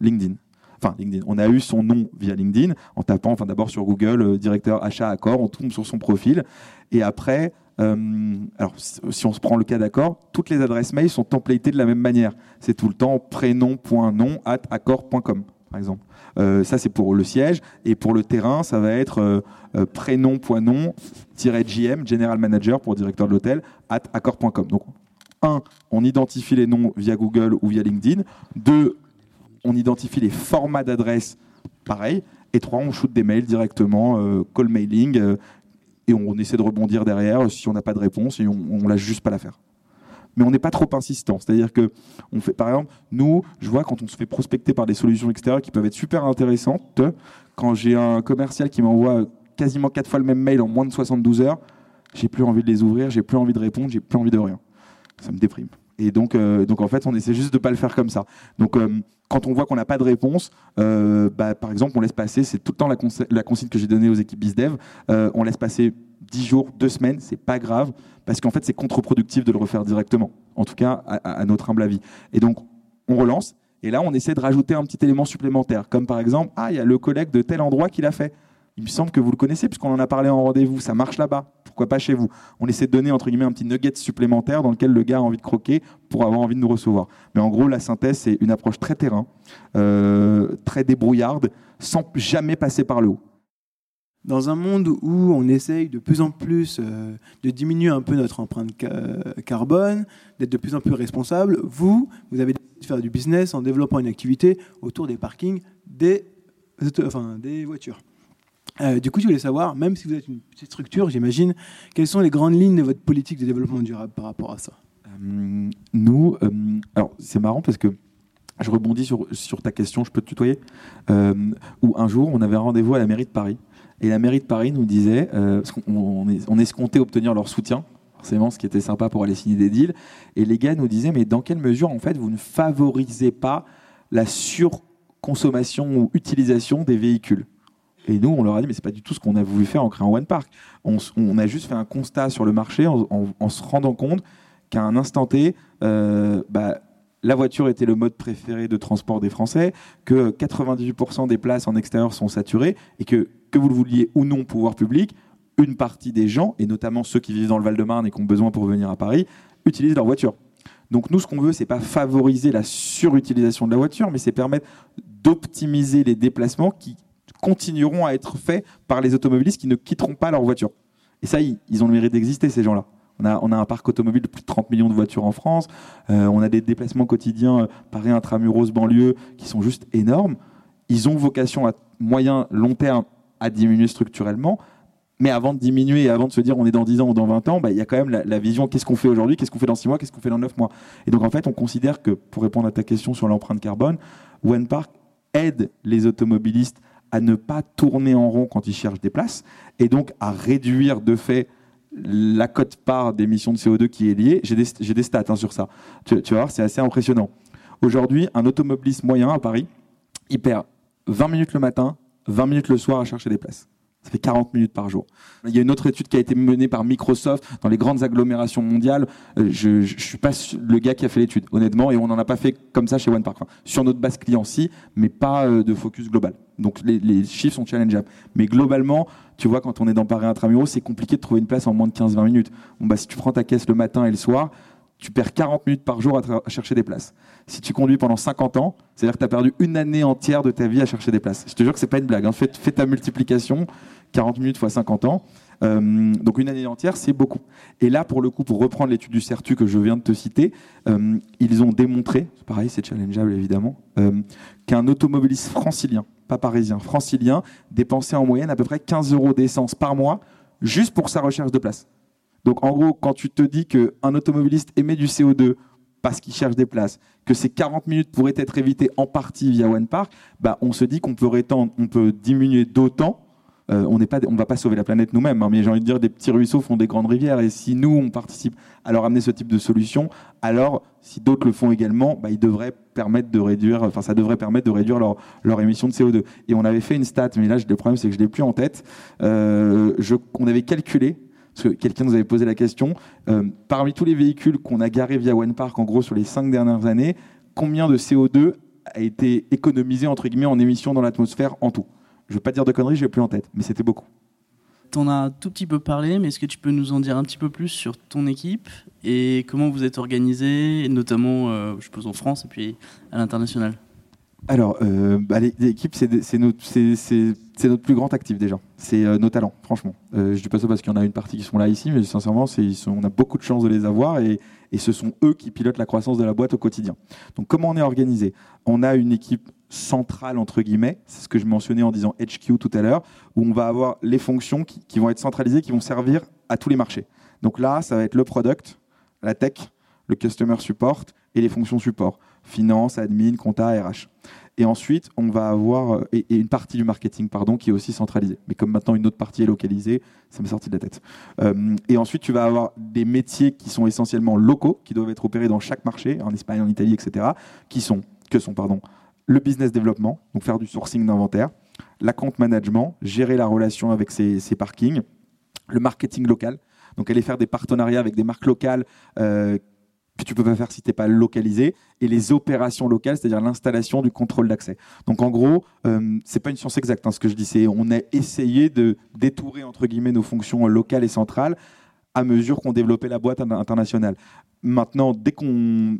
LinkedIn. Enfin, LinkedIn. On a eu son nom via LinkedIn en tapant, enfin d'abord sur Google, euh, directeur achat accord, on tombe sur son profil. Et après, euh, alors si on se prend le cas d'accord, toutes les adresses mail sont templatées de la même manière. C'est tout le temps prénom.nom at accord.com, par exemple. Euh, ça, c'est pour le siège. Et pour le terrain, ça va être euh, euh, prénom.nom-jm, General Manager pour directeur de l'hôtel, at accord.com. Donc, un, on identifie les noms via Google ou via LinkedIn. Deux, on identifie les formats d'adresse, pareil. Et trois, on shoot des mails directement, call mailing, et on, essaie de rebondir derrière si on n'a pas de réponse et on, ne lâche juste pas l'affaire mais on n'est pas trop insistant. C'est-à-dire que, on fait, par exemple, nous, je vois quand on se fait prospecter par des solutions extérieures qui peuvent être super intéressantes, quand j'ai un commercial qui m'envoie quasiment quatre fois le même mail en moins de 72 heures, j'ai plus envie de les ouvrir, j'ai plus envie de répondre, j'ai plus envie de rien. Ça me déprime. Et donc, euh, donc en fait, on essaie juste de pas le faire comme ça. Donc, euh, quand on voit qu'on n'a pas de réponse, euh, bah, par exemple, on laisse passer, c'est tout le temps la, consigne que j'ai donnée aux équipes BizDev, on laisse passer 10 jours, 2 semaines, c'est pas grave, parce qu'en fait, c'est contre-productif de le refaire directement, en tout cas, à, notre humble avis. Et donc, on relance, et là, on essaie de rajouter un petit élément supplémentaire, comme par exemple, ah, il y a le collègue de tel endroit qui l'a fait. Il me semble que vous le connaissez puisqu'on en a parlé en rendez-vous. Ça marche là-bas. Pourquoi pas chez vous? On essaie de donner entre guillemets un petit nugget supplémentaire dans lequel le gars a envie de croquer pour avoir envie de nous recevoir. Mais en gros, la synthèse, c'est une approche très terrain, euh, très débrouillarde, sans jamais passer par le haut. Dans un monde où on essaye de plus en plus euh, de diminuer un peu notre empreinte carbone, d'être de plus en plus responsable, vous, vous avez décidé de faire du business en développant une activité autour des parkings des, voitures. Euh, du coup, je voulais savoir, même si vous êtes une petite structure, j'imagine, quelles sont les grandes lignes de votre politique de développement durable par rapport à ça euh, Nous, alors c'est marrant parce que je rebondis sur, ta question, je peux te tutoyer, où un jour on avait un rendez-vous à la mairie de Paris et la mairie de Paris nous disait, euh, parce qu'on on, escomptait obtenir leur soutien, forcément, ce qui était sympa pour aller signer des deals. Et les gars nous disaient, mais dans quelle mesure, en fait, vous ne favorisez pas la surconsommation ou utilisation des véhicules? Et nous, on leur a dit, mais c'est pas du tout ce qu'on a voulu faire en créant One Park. On, a juste fait un constat sur le marché en, se rendant compte qu'à un instant T, euh, bah, la voiture était le mode préféré de transport des Français, que 98% des places en extérieur sont saturées et que que vous le vouliez ou non, pouvoir public, une partie des gens, et notamment ceux qui vivent dans le Val-de-Marne et qui ont besoin pour venir à Paris, utilisent leur voiture. Donc nous, ce qu'on veut, c'est pas favoriser la surutilisation de la voiture, mais c'est permettre d'optimiser les déplacements qui continueront à être faits par les automobilistes qui ne quitteront pas leur voiture. Et ça, ils, ont le mérite d'exister, ces gens-là. On a, on a, un parc automobile de plus de 30 millions de voitures en France. Euh, on a des déplacements quotidiens euh, Paris intramuros banlieue qui sont juste énormes. Ils ont vocation à moyen, long terme à diminuer structurellement. Mais avant de diminuer et avant de se dire on est dans 10 ans ou dans 20 ans, bah, il y a quand même la, vision qu'est-ce qu'on fait aujourd'hui, qu'est-ce qu'on fait dans 6 mois, qu'est-ce qu'on fait dans 9 mois. Et donc en fait, on considère que, pour répondre à ta question sur l'empreinte carbone, OnePark aide les automobilistes à ne pas tourner en rond quand ils cherchent des places et donc à réduire de fait la cote-part d'émissions de CO2 qui est liée. J'ai des, stats hein, sur ça. Tu, tu vas voir, c'est assez impressionnant. Aujourd'hui, un automobiliste moyen à Paris, il perd 20 minutes le matin, 20 minutes le soir à chercher des places. Ça fait 40 minutes par jour. Il y a une autre étude qui a été menée par Microsoft dans les grandes agglomérations mondiales. Euh, je ne suis pas le gars qui a fait l'étude, honnêtement, et on n'en a pas fait comme ça chez OnePark. Enfin, sur notre base client, si, mais pas euh, de focus global. Donc les, chiffres sont challengeables. Mais globalement, tu vois, quand on est dans Paris Intramuros, c'est compliqué de trouver une place en moins de 15-20 minutes. Bon, bah, si tu prends ta caisse le matin et le soir, tu perds 40 minutes par jour à, chercher des places. Si tu conduis pendant 50 ans, c'est-à-dire que tu as perdu une année entière de ta vie à chercher des places. Je te jure que c'est pas une blague. Hein. Fais, ta multiplication, 40 minutes fois 50 ans. Euh, donc une année entière, c'est beaucoup. Et là, pour le coup, pour reprendre l'étude du CERTU que je viens de te citer, euh, ils ont démontré, pareil, c'est challengeable évidemment, euh, qu'un automobiliste francilien, pas parisien, francilien, dépensait en moyenne à peu près 15 euros d'essence par mois juste pour sa recherche de place. Donc en gros, quand tu te dis qu'un automobiliste émet du CO2 parce qu'il cherche des places, que ces 40 minutes pourraient être évitées en partie via OnePark, bah, on se dit qu'on peut, on peut diminuer d'autant. Euh, on ne va pas sauver la planète nous-mêmes, hein, mais j'ai envie de dire des petits ruisseaux font des grandes rivières. Et si nous, on participe à leur amener ce type de solution, alors si d'autres le font également, bah, ils devraient permettre de réduire, enfin ça devrait permettre de réduire leur, leur émission de CO2. Et on avait fait une stat, mais là le problème c'est que je l'ai plus en tête. Euh, je, on avait calculé parce que quelqu'un nous avait posé la question, euh, parmi tous les véhicules qu'on a garés via OnePark, en gros, sur les cinq dernières années, combien de CO2 a été économisé, entre guillemets, en émissions dans l'atmosphère en tout? Je ne veux pas dire de conneries, je n'ai plus en tête, mais c'était beaucoup. Tu en as un tout petit peu parlé, mais est-ce que tu peux nous en dire un petit peu plus sur ton équipe et comment vous êtes organisé, notamment, euh, je suppose, en France et puis à l'international? Alors, euh, bah, l'équipe, c'est notre, plus grand actif déjà. C'est euh, nos talents, franchement. Euh, je dis pas ça parce qu'il y en a une partie qui sont là ici, mais sincèrement, on a beaucoup de chance de les avoir et, et, ce sont eux qui pilotent la croissance de la boîte au quotidien. Donc, comment on est organisé? On a une équipe centrale, entre guillemets, c'est ce que je mentionnais en disant HQ tout à l'heure, où on va avoir les fonctions qui, qui vont être centralisées, qui vont servir à tous les marchés. Donc là, ça va être le product, la tech, le customer support et les fonctions support finance, admin, compta, RH. Et ensuite, on va avoir euh, et, une partie du marketing, pardon, qui est aussi centralisée. Mais comme maintenant une autre partie est localisée, ça m'est sorti de la tête. Euh, et ensuite, tu vas avoir des métiers qui sont essentiellement locaux, qui doivent être opérés dans chaque marché, en Espagne, en Italie, etc. Qui sont que sont pardon le business développement, donc faire du sourcing d'inventaire, la compte management, gérer la relation avec ses, parkings, le marketing local, donc aller faire des partenariats avec des marques locales euh, que tu peux pas faire si t'es pas localisé, et les opérations locales, c'est-à-dire l'installation du contrôle d'accès. Donc en gros, euh, c'est pas une science exacte, hein, ce que je dis, c'est on a essayé de détourer entre guillemets nos fonctions locales et centrales à mesure qu'on développait la boîte internationale. Maintenant, dès qu'on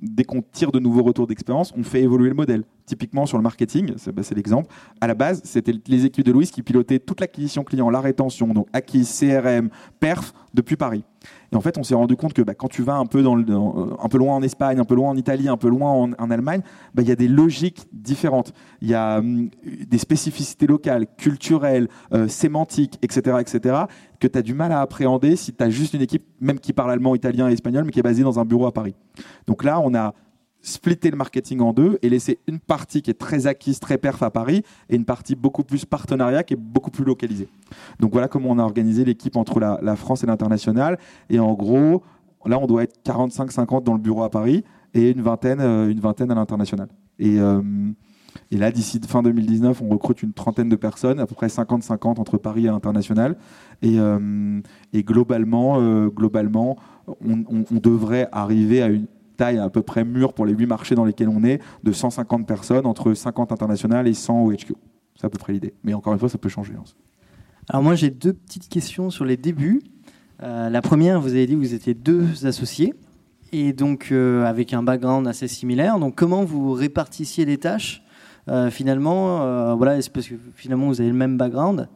tire de nouveaux retours d'expérience, on fait évoluer le modèle. Typiquement sur le marketing, c'est bah, c'est l'exemple. À la base, c'était les équipes de Louis qui pilotaient toute l'acquisition client, la rétention, donc acquis, CRM, perf depuis Paris. Et en fait, on s'est rendu compte que bah, quand tu vas euh, un peu loin en Espagne, un peu loin en Italie, un peu loin en, en Allemagne, bah, il y a des logiques différentes. Il y a hum, des spécificités locales, culturelles, euh, sémantiques, etc., etc., que tu as du mal à appréhender si tu as juste une équipe, même qui parle allemand, italien et espagnol, mais qui est basée dans un bureau à Paris. Donc là, on a splitté le marketing en deux et laissé une partie qui est très acquise, très perf à Paris, et une partie beaucoup plus partenariat qui est beaucoup plus localisée. Donc voilà comment on a organisé l'équipe entre la, France et l'international. Et en gros, là, on doit être 45-50 dans le bureau à Paris et une vingtaine, euh, une vingtaine à l'international. Et, euh, là, d'ici fin 2019, on recrute une trentaine de personnes, à peu près 50-50 entre Paris et l'international. Et, euh, et globalement, globalement on, devrait arriver à une taille à peu près mûre pour les huit marchés dans lesquels on est, de 150 personnes, entre 50 internationales et 100 au HQ. C'est à peu près l'idée. Mais encore une fois, ça peut changer. hein. Alors moi j'ai deux petites questions sur les débuts. Euh, la première, vous avez dit que vous étiez deux associés et donc euh, avec un background assez similaire. Donc comment vous répartissiez les tâches euh, finalement Voilà, parce que finalement vous avez le même background?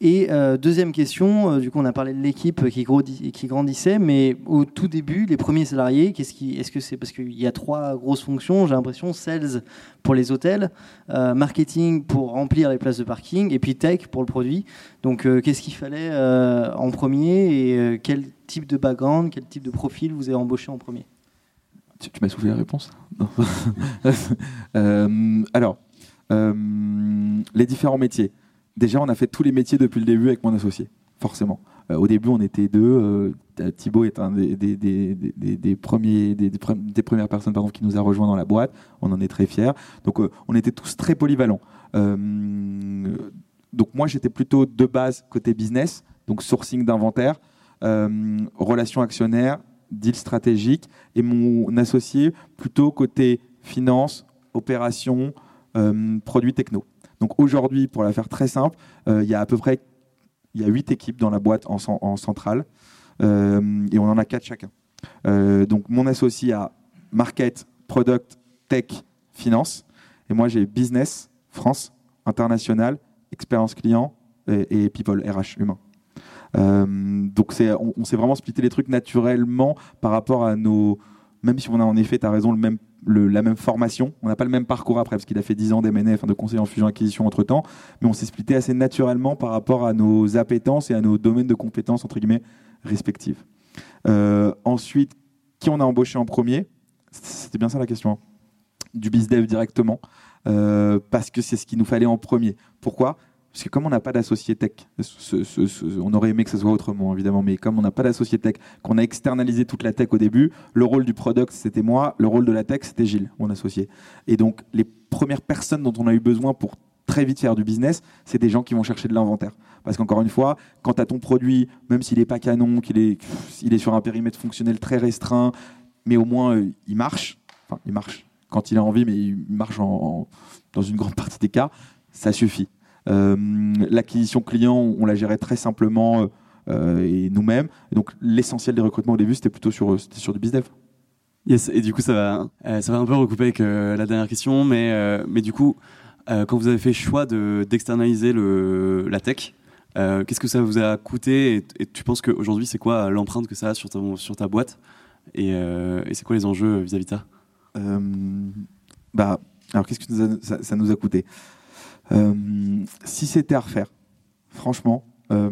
Et euh, deuxième question, euh, du coup on a parlé de l'équipe qui, grandi- qui grandissait, mais au tout début, les premiers salariés, qu'est-ce est-ce que c'est parce qu'il y a trois grosses fonctions J'ai l'impression sales pour les hôtels, euh, marketing pour remplir les places de parking, et puis tech pour le produit. Donc, qu'est-ce qu'il fallait en premier et quel type de background, quel type de profil vous avez embauché en premier? Tu, m'as soufflé la réponse? [laughs] Alors, les différents métiers. Déjà, on a fait tous les métiers depuis le début avec mon associé, forcément. Euh, au début, on était deux. euh, Thibaut est un des, premiers, des, des pre- des premières personnes qui nous a rejoints dans la boîte. On en est très fiers. Donc, euh, on était tous très polyvalents. Euh, donc, moi, j'étais plutôt de base côté business, donc sourcing d'inventaire, euh, relations actionnaires, deal stratégique, et mon associé plutôt côté finance, opération, euh, produits techno. Donc aujourd'hui, pour la faire très simple, euh, il y a à peu près il y a huit équipes dans la boîte en, cen- en centrale euh, et on en a quatre chacun. Euh, donc mon associé a market, product, tech, finance et moi j'ai business, France, international, expérience client et, people, RH, humain. Donc on, on s'est vraiment splitté les trucs naturellement par rapport à nos. Même si on a en effet, tu as raison, la même formation, on n'a pas le même parcours après, parce qu'il a fait 10 ans d'MNF, enfin, de conseiller en fusion-acquisition entre temps, mais on s'est splitté assez naturellement par rapport à nos appétences et à nos domaines de compétences, entre guillemets, respectifs. Euh, ensuite, qui on a embauché en premier? C'était bien ça la question. hein? Du BizDev directement, euh, parce que c'est ce qu'il nous fallait en premier. Pourquoi? Parce que comme on n'a pas d'associé tech, on aurait aimé que ce soit autrement évidemment, mais comme on n'a pas d'associé tech, qu'on a externalisé toute la tech au début, le rôle du product c'était moi, le rôle de la tech c'était Gilles, mon associé. Et donc les premières personnes dont on a eu besoin pour très vite faire du business, c'est des gens qui vont chercher de l'inventaire. Parce qu'encore une fois, quand tu as ton produit, même s'il n'est pas canon, qu'il est, il est sur un périmètre fonctionnel très restreint, mais au moins euh, il marche, il marche quand il a envie, mais il marche dans une grande partie des cas, ça suffit. Euh, L'acquisition client, on la gérait très simplement euh, euh, et nous-mêmes. Donc l'essentiel des recrutements au début, c'était plutôt sur, sur du bizdev. Yes, et du coup, ça va, euh, ça va un peu recouper avec euh, la dernière question, mais, euh, mais du coup, quand vous avez fait le choix de- d'externaliser la tech, qu'est-ce que ça vous a coûté et, et tu penses qu'aujourd'hui, c'est quoi l'empreinte que ça a sur ta, sur ta boîte et, et c'est quoi les enjeux vis-à-vis de ça? Bah, alors qu'est-ce que ça, ça nous a coûté? Si c'était à refaire, franchement, euh,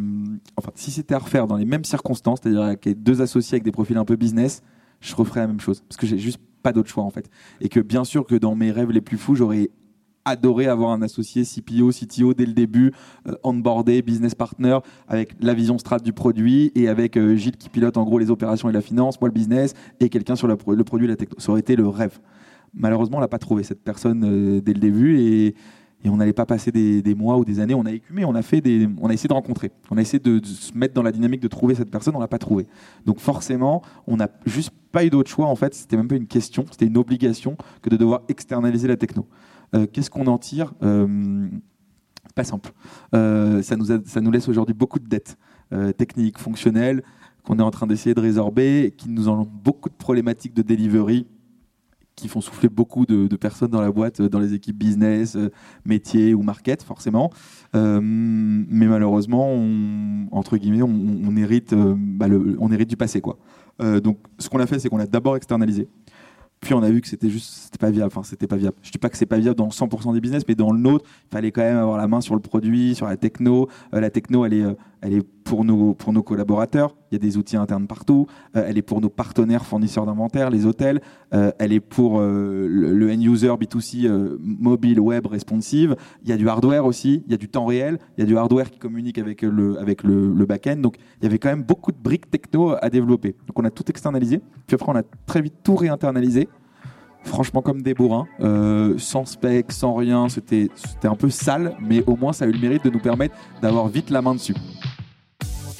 enfin, si c'était à refaire dans les mêmes circonstances, c'est-à-dire avec deux associés avec des profils un peu business, je referais la même chose parce que j'ai juste pas d'autre choix en fait. Et que bien sûr que dans mes rêves les plus fous, j'aurais adoré avoir un associé CPO, CTO dès le début, euh, onboardé, business partner, avec la vision strat du produit et avec euh, Gilles qui pilote en gros les opérations et la finance, moi le business et quelqu'un sur la pro- le produit et la techno. Ça aurait été le rêve. Malheureusement, on l'a pas trouvé cette personne euh, dès le début et, et on n'allait pas passer des, mois ou des années. On a écumé, on a fait des, on a essayé de rencontrer, on a essayé de, se mettre dans la dynamique de trouver cette personne. On l'a pas trouvé. Donc forcément, on n'a juste pas eu d'autre choix. En fait, c'était même pas une question, c'était une obligation que de devoir externaliser la techno. Euh, Qu'est-ce qu'on en tire? Euh, Pas simple. Euh, ça, nous ça nous laisse aujourd'hui beaucoup de dettes techniques, fonctionnelles, qu'on est en train d'essayer de résorber, qui nous ont beaucoup de problématiques de delivery qui font souffler beaucoup de, personnes dans la boîte, euh, dans les équipes business, euh, métier ou market, forcément. Euh, mais malheureusement, on, entre guillemets, on, bah, hérite du passé, quoi. Donc, ce qu'on a fait, c'est qu'on a d'abord externalisé. Puis on a vu que c'était juste, pas viable. Enfin, c'était pas viable. Je dis pas que c'est pas viable dans 100% des business, mais dans le nôtre, il fallait quand même avoir la main sur le produit, sur la techno. La techno, elle est, elle est pour nos, pour nos collaborateurs. Il y a des outils internes partout. Euh, elle est pour nos partenaires fournisseurs d'inventaire, les hôtels. Euh, elle est pour euh, le, le end user B2C euh, mobile, web, responsive. Il y a du hardware aussi. Il y a du temps réel. Il y a du hardware qui communique avec le, avec le, back-end. Donc, il y avait quand même beaucoup de briques techno à développer. Donc, on a tout externalisé. Puis après, on a très vite tout réinternalisé. Franchement, comme des bourrins, sans spec, sans rien, c'était un peu sale, mais au moins ça a eu le mérite de nous permettre d'avoir vite la main dessus.